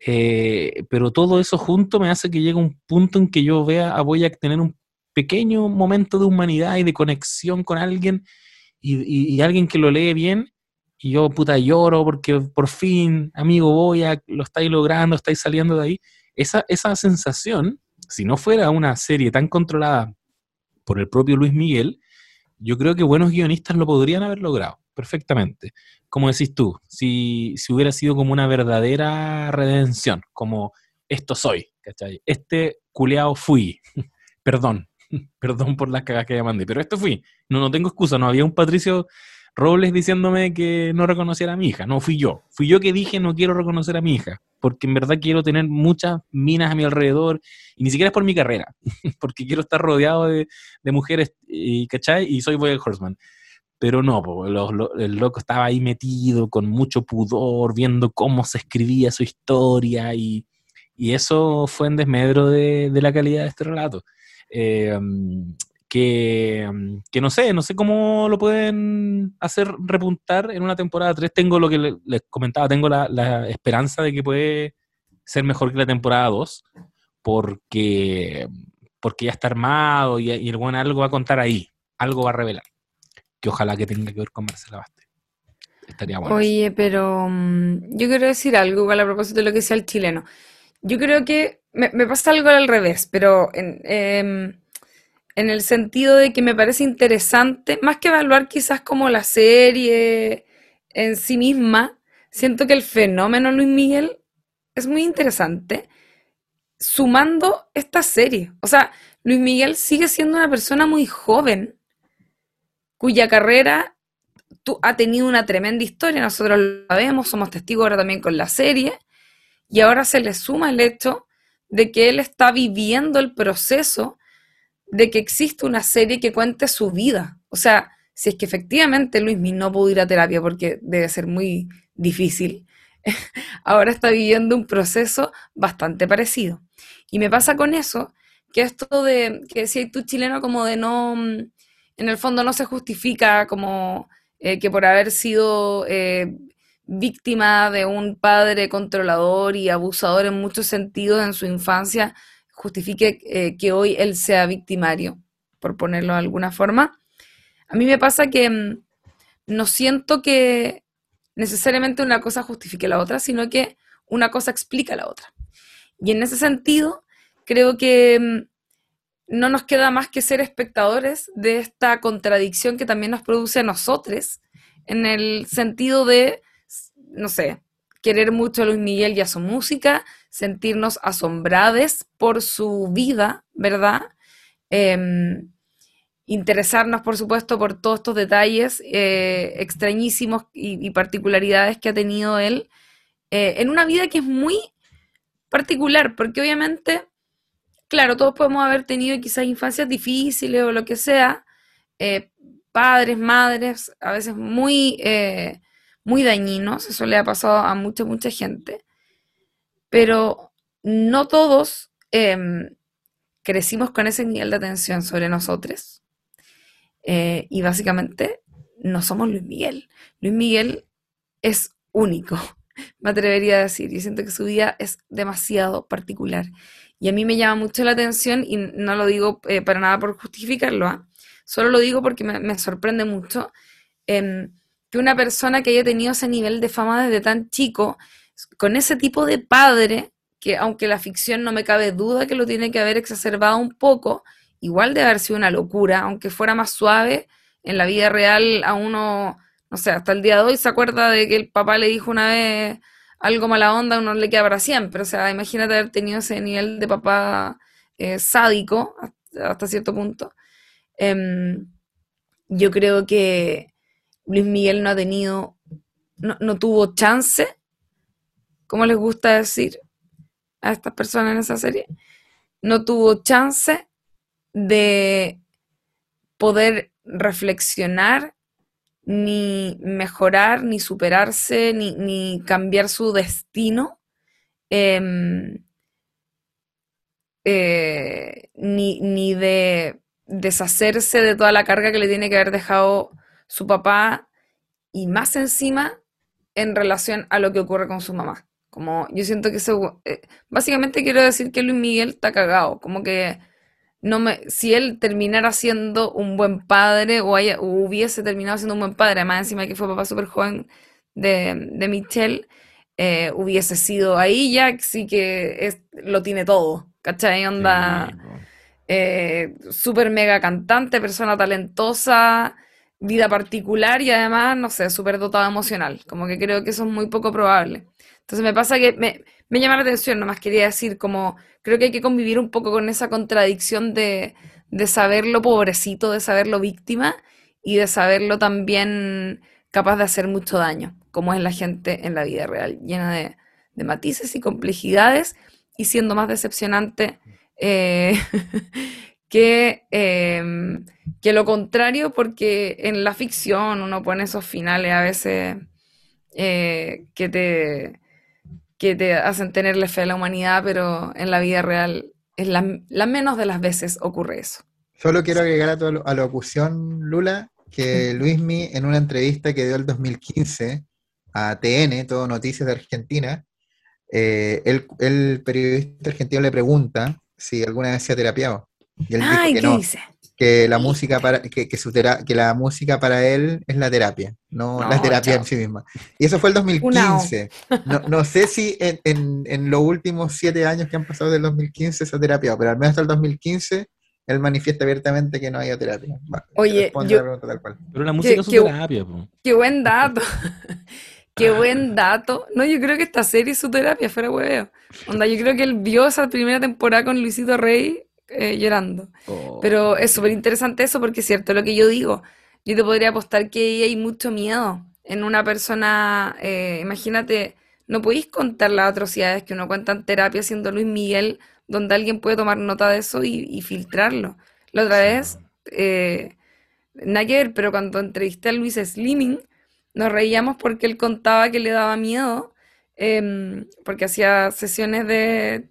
A: eh, pero todo eso junto me hace que llegue un punto en que yo vea a Boyack tener un pequeño momento de humanidad y de conexión con alguien y alguien que lo lee bien y yo, puta, lloro porque por fin, amigo Boyack, lo estáis logrando, estáis saliendo de ahí. Esa, esa sensación si no fuera una serie tan controlada por el propio Luis Miguel, yo creo que buenos guionistas lo podrían haber logrado perfectamente. Como decís tú, si, si hubiera sido como una verdadera redención, como esto soy, ¿cachai? Este culeado fui, (laughs) perdón, (laughs) perdón por las cagas que ya mandé, pero esto fui, no, no tengo excusa, no había un Patricio Robles diciéndome que no reconociera a mi hija, no fui yo, fui yo que dije no quiero reconocer a mi hija, porque en verdad quiero tener muchas minas a mi alrededor, y ni siquiera es por mi carrera, (laughs) porque quiero estar rodeado de, mujeres, y, ¿cachai? Y soy Boy Horseman. Pero no, po, lo- lo- el loco estaba ahí metido con mucho pudor, viendo cómo se escribía su historia, y, y eso fue en desmedro de, de la calidad de este relato. Eh, que, que no sé, no sé cómo lo pueden hacer repuntar en una temporada 3. Tengo lo que le- les comentaba, tengo la, la esperanza de que puede ser mejor que la temporada 2, porque, porque ya está armado y, y el buen algo va a contar ahí, algo va a revelar. Que ojalá que tenga que ver con Marcela Baste. Estaría bueno.
B: Oye, pero mm, yo quiero decir algo igual a propósito de lo que decía el chileno. Yo creo que me, me pasa algo al revés, pero en, em, en el sentido de que me parece interesante, más que evaluar quizás como la serie en sí misma, siento que el fenómeno Luis Miguel es muy interesante sumando esta serie. O sea, Luis Miguel sigue siendo una persona muy joven, cuya carrera ha tenido una tremenda historia, nosotros lo sabemos, somos testigos ahora también con la serie, y ahora se le suma el hecho de que él está viviendo el proceso de que existe una serie que cuente su vida. O sea, si es que efectivamente Luis Miguel no pudo ir a terapia porque debe ser muy difícil, (laughs) ahora está viviendo un proceso bastante parecido. Y me pasa con eso, que esto de que decías tú chileno como de no, mm, en el fondo no se justifica como eh, que por haber sido eh, víctima de un padre controlador y abusador en muchos sentidos en su infancia, justifique eh, que hoy él sea victimario, por ponerlo de alguna forma. A mí me pasa que mm, no siento que necesariamente una cosa justifique la otra, sino que una cosa explica la otra. Y en ese sentido, creo que mm, no nos queda más que ser espectadores de esta contradicción que también nos produce a nosotros, en el sentido de, no sé, querer mucho a Luis Miguel y a su música, sentirnos asombrades por su vida, ¿verdad? Em, interesarnos, por supuesto, por todos estos detalles eh, extrañísimos y, particularidades que ha tenido él eh, en una vida que es muy particular, porque obviamente, claro, todos podemos haber tenido quizás infancias difíciles o lo que sea, eh, padres, madres, a veces muy, muy dañinos, eso le ha pasado a mucha, mucha gente, pero no todos em, crecimos con ese nivel de atención sobre nosotros. Eh, y básicamente no somos Luis Miguel. Luis Miguel es único, (laughs) me atrevería a decir. Yo siento que su vida es demasiado particular. Y a mí me llama mucho la atención, y no lo digo eh, para nada por justificarlo, ¿ah? solo lo digo porque me, sorprende mucho em, que una persona que haya tenido ese nivel de fama desde tan chico, con ese tipo de padre, que aunque la ficción no me cabe duda que lo tiene que haber exacerbado un poco, igual de haber sido una locura, aunque fuera más suave, en la vida real a uno, no sé, hasta el día de hoy se acuerda de que el papá le dijo una vez algo mala onda, uno le queda para siempre. O sea, imagínate haber tenido ese nivel de papá eh, sádico hasta, cierto punto. Em, yo creo que Luis Miguel no ha tenido, no, no tuvo chance, como les gusta decir a estas personas en esa serie, no tuvo chance de poder reflexionar, ni mejorar, ni superarse, ni, cambiar su destino, em, eh, ni, de deshacerse de toda la carga que le tiene que haber dejado su papá y más encima en relación a lo que ocurre con su mamá. Como yo siento que eso, eh, básicamente quiero decir que Luis Miguel está cagado, como que no me, si él terminara siendo un buen padre o, hubiese terminado siendo un buen padre, además encima que fue papá súper joven de, de Michelle, eh, hubiese sido ahí ya, sí que es, lo tiene todo, ¿cachai? Onda eh, súper mega cantante, persona talentosa, vida particular y además, no sé, súper dotado emocional, como que creo que eso es muy poco probable. Entonces me pasa que me, me llama la atención, nomás quería decir como creo que hay que convivir un poco con esa contradicción de, saberlo pobrecito, de saberlo víctima y de saberlo también capaz de hacer mucho daño, como es la gente en la vida real, llena de, matices y complejidades y siendo más decepcionante eh, (laughs) que, em, que lo contrario, porque en la ficción uno pone esos finales a veces eh, que te que te hacen tenerle fe a la humanidad, pero en la vida real es la, menos de las veces ocurre eso.
C: Solo quiero agregar a tu alocución, Lula, que Luismi en una entrevista que dio el 2015 a TN, Todo Noticias de Argentina, eh, el, periodista argentino le pregunta si alguna vez se ha terapiado. Y él
B: Ay, ¿qué dice?
C: Que la música para que, que, su que la música para él es la terapia, no, la terapia en sí misma. Y eso fue el 2015. No, no, sé si en, en, en, los últimos siete años que han pasado del 2015 se ha terapiado, pero al menos hasta el 2015 él manifiesta abiertamente que no hay terapia.
B: Oye, yo,
A: pero la música es su terapia.
B: Qué buen dato. (laughs) Qué buen dato. No, yo creo que esta serie es su terapia, fuera hueveo. Onda, yo creo que él vio esa primera temporada con Luisito Rey eh, llorando. Oh. Pero es súper interesante eso porque es cierto lo que yo digo. Yo te podría apostar que hay mucho miedo en una persona, eh, imagínate, no podéis contar las atrocidades que uno cuenta en terapia siendo Luis Miguel, donde alguien puede tomar nota de eso y, filtrarlo. La otra vez, eh, nada que ver, pero cuando entrevisté a Luis Slimming, nos reíamos porque él contaba que le daba miedo, em, porque hacía sesiones de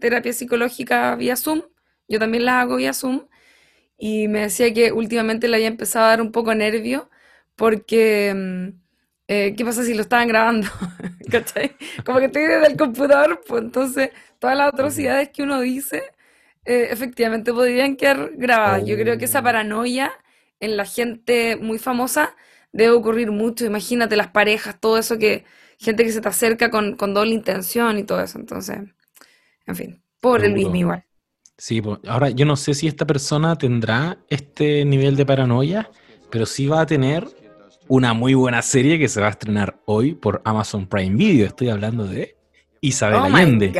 B: terapia psicológica vía Zoom, yo también las hago vía Zoom y me decía que últimamente le había empezado a dar un poco nervio porque, mm, eh, ¿qué pasa si lo estaban grabando? (laughs) ¿Cachai? Como que estoy desde el computador, pues entonces todas las atrocidades que uno dice eh, efectivamente podrían quedar grabadas. Yo creo que esa oh. paranoia en la gente muy famosa debe ocurrir mucho. Imagínate las parejas, todo eso que gente que se te acerca con, con doble intención y todo eso. Entonces, en fin, pobre Luis igual.
A: Sí, ahora yo no sé si esta persona tendrá este nivel de paranoia, pero sí va a tener una muy buena serie que se va a estrenar hoy por Amazon Prime Video. Estoy hablando de Isabel oh Allende,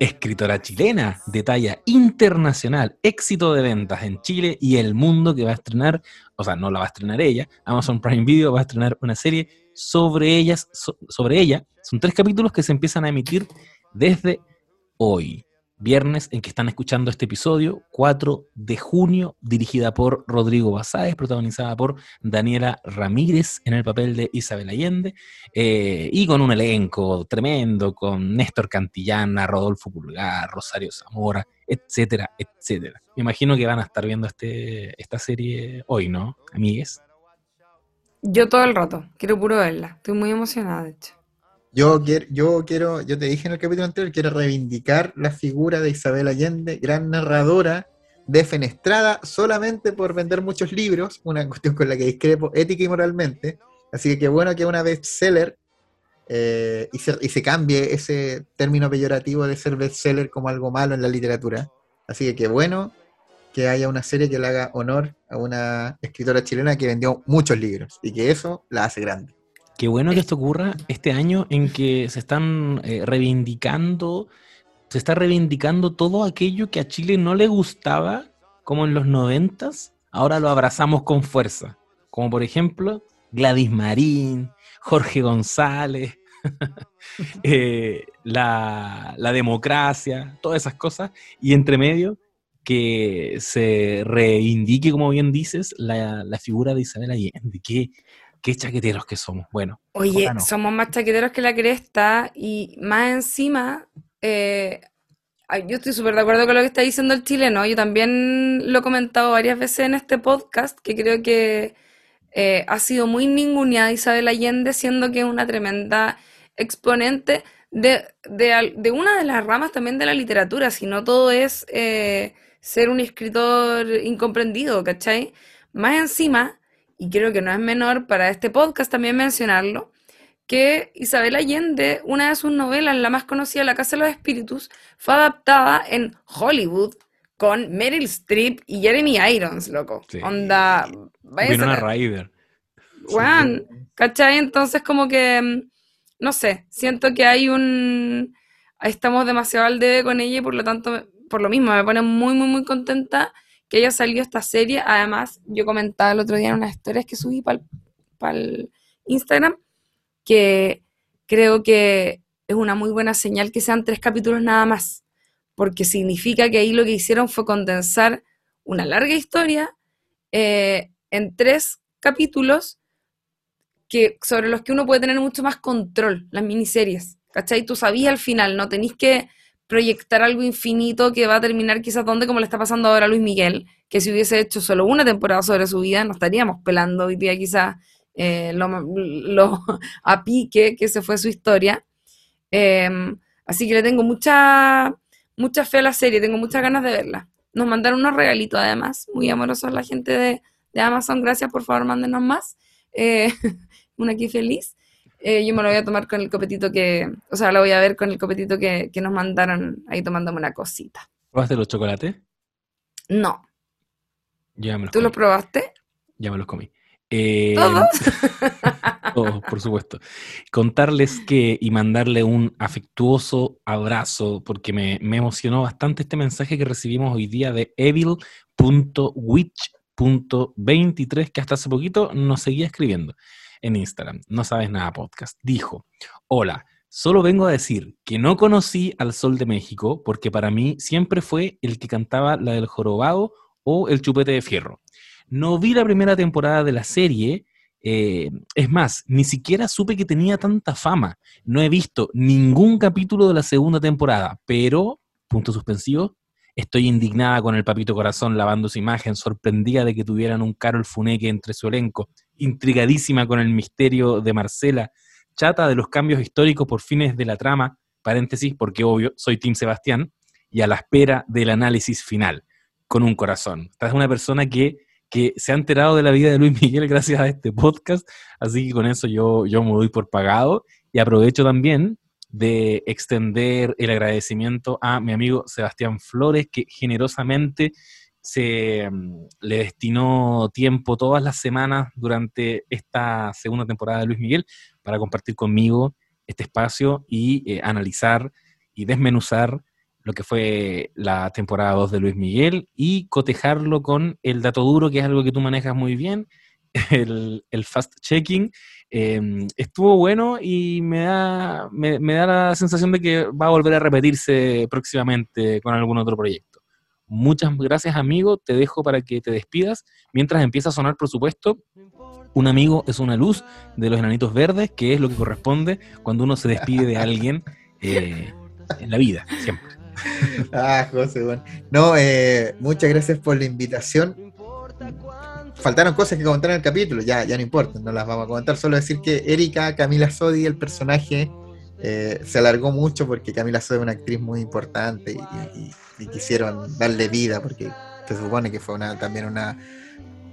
A: escritora chilena de talla internacional, éxito de ventas en Chile y el mundo que va a estrenar, o sea, no la va a estrenar ella, Amazon Prime Video va a estrenar una serie sobre ellas, sobre ella. Son tres capítulos que se empiezan a emitir desde hoy. Viernes en que están escuchando este episodio, 4 de junio, dirigida por Rodrigo Basáez, protagonizada por Daniela Ramírez en el papel de Isabel Allende, eh, y con un elenco tremendo, con Néstor Cantillana, Rodolfo Pulgar, Rosario Zamora, etcétera, etcétera. Me imagino que van a estar viendo este, esta serie hoy, ¿no, amigues?
B: Yo todo el rato, quiero puro verla, estoy muy emocionada, de hecho.
C: Yo quiero, yo quiero, yo te dije en el capítulo anterior, quiero reivindicar la figura de Isabel Allende, gran narradora, defenestrada solamente por vender muchos libros, una cuestión con la que discrepo ética y moralmente. Así que qué bueno que una bestseller eh, y, se, y se cambie ese término peyorativo de ser bestseller como algo malo en la literatura. Así que qué bueno que haya una serie que le haga honor a una escritora chilena que vendió muchos libros y que eso la hace grande.
A: Qué bueno que esto ocurra este año en que se están eh, reivindicando, se está reivindicando todo aquello que a Chile no le gustaba, como en los noventas, ahora lo abrazamos con fuerza. Como por ejemplo Gladys Marín, Jorge González, (laughs) eh, la, la democracia, todas esas cosas, y entre medio que se reivindique, como bien dices, la, la figura de Isabel Allende, que Qué chaqueteros que somos. Bueno.
B: Oye, somos más chaqueteros que la cresta y más encima, eh, yo estoy súper de acuerdo con lo que está diciendo el chileno. Yo también lo he comentado varias veces en este podcast, que creo que eh, ha sido muy ninguneada Isabel Allende, siendo que es una tremenda exponente de, de, una de las ramas también de la literatura, si no todo es eh, ser un escritor incomprendido, ¿cachai? Más encima, y creo que no es menor para este podcast también mencionarlo, que Isabel Allende, una de sus novelas, la más conocida, La Casa de los Espíritus, fue adaptada en Hollywood con Meryl Streep y Jeremy Irons, loco. Onda.
A: Winona Ryder.
B: Juan, ¿cachai? Entonces, como que. Mm, no sé, siento que hay un. Estamos demasiado al debe con ella y por lo tanto, por lo mismo, me pone muy, muy, muy contenta que haya salido esta serie. Además, yo comentaba el otro día en unas historias que subí para el Instagram que creo que es una muy buena señal que sean tres capítulos nada más, porque significa que ahí lo que hicieron fue condensar una larga historia eh, en tres capítulos que, sobre los que uno puede tener mucho más control, las miniseries. ¿Cachai? Tú sabías al final, no tenéis que proyectar algo infinito que va a terminar quizás donde como le está pasando ahora a Luis Miguel, que si hubiese hecho solo una temporada sobre su vida, no estaríamos pelando hoy día quizás eh, lo, (laughs) a pique que se fue su historia. Em, así que le tengo mucha, mucha fe a la serie, tengo muchas ganas de verla. Nos mandaron unos regalitos además, muy amorosos la gente de, Amazon, gracias, por favor, mándenos más. Eh, (laughs) una aquí feliz. Eh, yo me lo voy a tomar con el copetito que, o sea, lo voy a ver con el copetito que, nos mandaron ahí tomándome una cosita.
A: ¿Probaste los chocolates?
B: No.
A: Ya me los
B: ¿Tú los probaste?
A: Ya me los comí. Eh,
B: ¿Todos? (laughs)
A: todos, por supuesto. Contarles que y mandarle un afectuoso abrazo, porque me, me emocionó bastante este mensaje que recibimos hoy día de evil.witch.23, que hasta hace poquito nos seguía escribiendo en Instagram, no sabes nada podcast, dijo, hola, solo vengo a decir que no conocí al Sol de México porque para mí siempre fue el que cantaba la del jorobado o el chupete de fierro. No vi la primera temporada de la serie, eh, es más, ni siquiera supe que tenía tanta fama. No he visto ningún capítulo de la segunda temporada, pero, punto suspensivo, estoy indignada con el papito corazón lavando su imagen, sorprendida de que tuvieran un Carol Funeque entre su elenco intrigadísima con el misterio de Marcela, chata de los cambios históricos por fines de la trama, paréntesis, porque obvio, soy Tim Sebastián, y a la espera del análisis final, con un corazón. Esta es una persona que, que se ha enterado de la vida de Luis Miguel (laughs) gracias a este podcast, así que con eso yo, yo me doy por pagado y aprovecho también de extender el agradecimiento a mi amigo Sebastián Flores, que generosamente se mm, le destinó tiempo todas las semanas durante esta segunda temporada de Luis Miguel para compartir conmigo este espacio y eh, analizar y desmenuzar lo que fue la temporada 2 de Luis Miguel y cotejarlo con el dato duro, que es algo que tú manejas muy bien, (laughs) el, fast checking, Em, estuvo bueno y me da, me, da la sensación de que va a volver a repetirse próximamente con algún otro proyecto. Muchas gracias, amigo. Te dejo para que te despidas. Mientras empieza a sonar, por supuesto, un amigo es una luz de los enanitos verdes, que es lo que corresponde cuando uno se despide de alguien (laughs) eh, en la vida, siempre.
C: Ah, José, bueno. No, eh, muchas gracias por la invitación faltaron cosas que comentar en el capítulo, ya, ya no importa, no las vamos a comentar, solo decir que Erika, Camila Sodi, el personaje, eh, se alargó mucho porque Camila Sodi es una actriz muy importante y, quisieron darle vida porque se supone que fue una, también una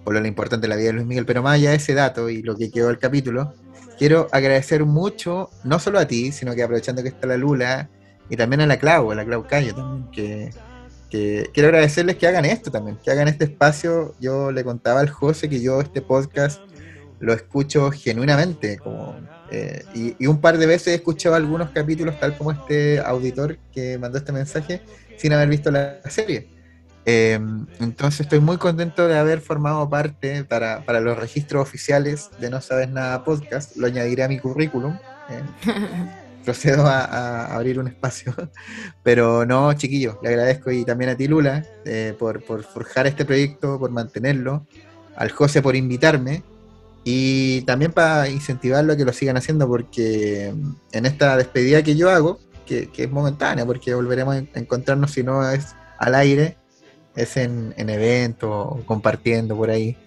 C: lo importante de la vida de Luis Miguel, pero más allá de ese dato y lo que quedó del capítulo, quiero agradecer mucho, no solo a ti, sino que aprovechando que está la Lula, y también a la Clau, a la Clau Cayo también, que quiero agradecerles que hagan esto también, que hagan este espacio. Yo le contaba al José que yo este podcast lo escucho genuinamente, como, eh, y, un par de veces he escuchado algunos capítulos, tal como este auditor que mandó este mensaje, sin haber visto la serie. Eh, entonces estoy muy contento de haber formado parte para, para, los registros oficiales de No Sabes Nada Podcast, lo añadiré a mi currículum. Eh. (laughs) procedo a, abrir un espacio. (laughs) Pero no, chiquillo, le agradezco y también a ti, Lula, eh, por, forjar este proyecto, por mantenerlo, al José por invitarme y también para incentivarlo a que lo sigan haciendo, porque en esta despedida que yo hago, que, es momentánea, porque volveremos a encontrarnos si no es al aire, es en, en eventos o compartiendo por ahí.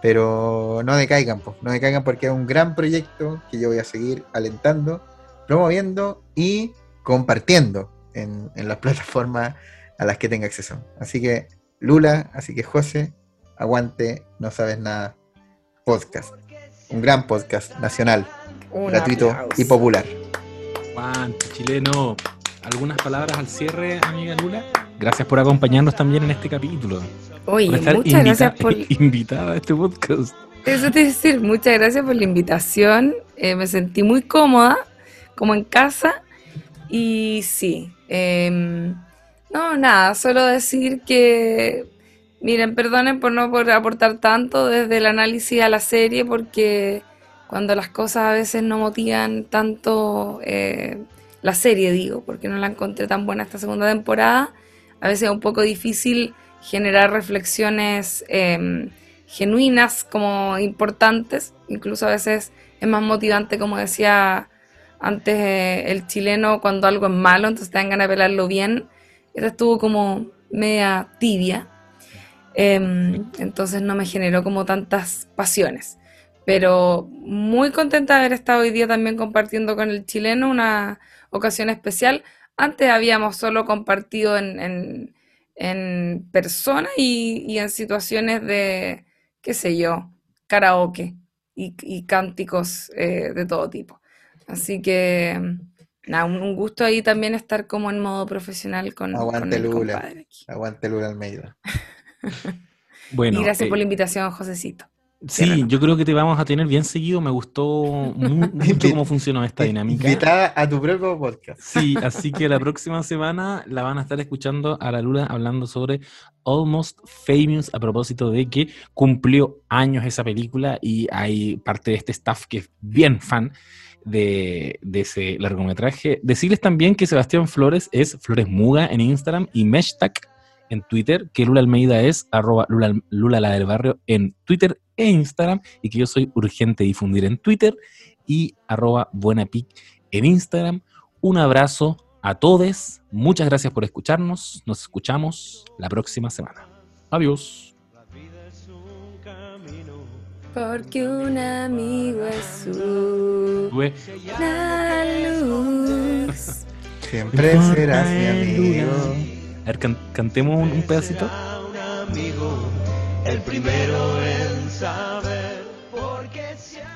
C: Pero no decaigan, pues, no decaigan porque es un gran proyecto que yo voy a seguir alentando promoviendo y compartiendo en, las (laughs) plataformas a las que tenga acceso. Así que Lula, así que José, aguante, no sabes nada, podcast. Un gran podcast nacional, gratuito y popular.
A: Aguante, chileno. ¿Algunas palabras al cierre, amiga Lula? Gracias por acompañarnos también en este capítulo.
B: Oye, muchas gracias por... (laughs)
A: Invitada a este podcast.
B: Eso te decir, muchas gracias por la invitación. Eh, me sentí muy cómoda como en casa. Y sí, em, no, nada, solo decir que, miren, perdonen por no poder aportar tanto desde el análisis a la serie, porque cuando las cosas a veces no motivan tanto eh, la serie, digo, porque no la encontré tan buena esta segunda temporada, a veces es un poco difícil generar reflexiones em, genuinas como importantes, incluso a veces es más motivante, como decía antes eh, el chileno cuando algo es malo, entonces te dan ganas de pelarlo bien. Esta estuvo como media tibia. Em, entonces no me generó como tantas pasiones. Pero muy contenta de haber estado hoy día también compartiendo con el chileno una ocasión especial. Antes habíamos solo compartido en, en, persona y, en situaciones de, qué sé yo, karaoke y, cánticos eh, de todo tipo. Así que, nada, un gusto ahí también estar como en modo profesional con,
C: Aguante el Lula. Aguante Lula Almeida. (laughs)
B: bueno, y gracias por la eh, invitación, Josecito.
A: Sí, yo creo que te vamos a tener bien seguido. Me gustó (laughs) mucho cómo funcionó esta dinámica.
C: Invitada a tu propio podcast.
A: Sí, así que la próxima semana la van a estar escuchando a la Lula hablando sobre Almost Famous a propósito de que cumplió años esa película y hay parte de este staff que es bien fan de, ese largometraje. Decirles también que Sebastián Flores es Flores Muga en Instagram y Meshtag en Twitter, que Lula Almeida es arroba Lula, la del barrio en Twitter e Instagram y que yo soy urgente difundir en Twitter y arroba buenapic en Instagram. Un abrazo a todos, muchas gracias por escucharnos, nos escuchamos la próxima semana. Adiós.
B: Porque un amigo es su la luz.
C: Siempre serás mi amigo.
A: A ver, cantemos un, pedacito.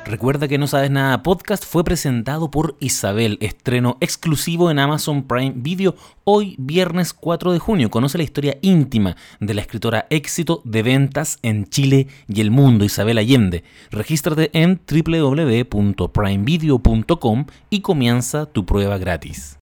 A: Recuerda que No Sabes Nada Podcast fue presentado por Isabel, estreno exclusivo en Amazon Prime Video hoy viernes 4 de junio. Conoce la historia íntima de la escritora éxito de ventas en Chile y el mundo, Isabel Allende. Regístrate en www.primevideo.com y comienza tu prueba gratis.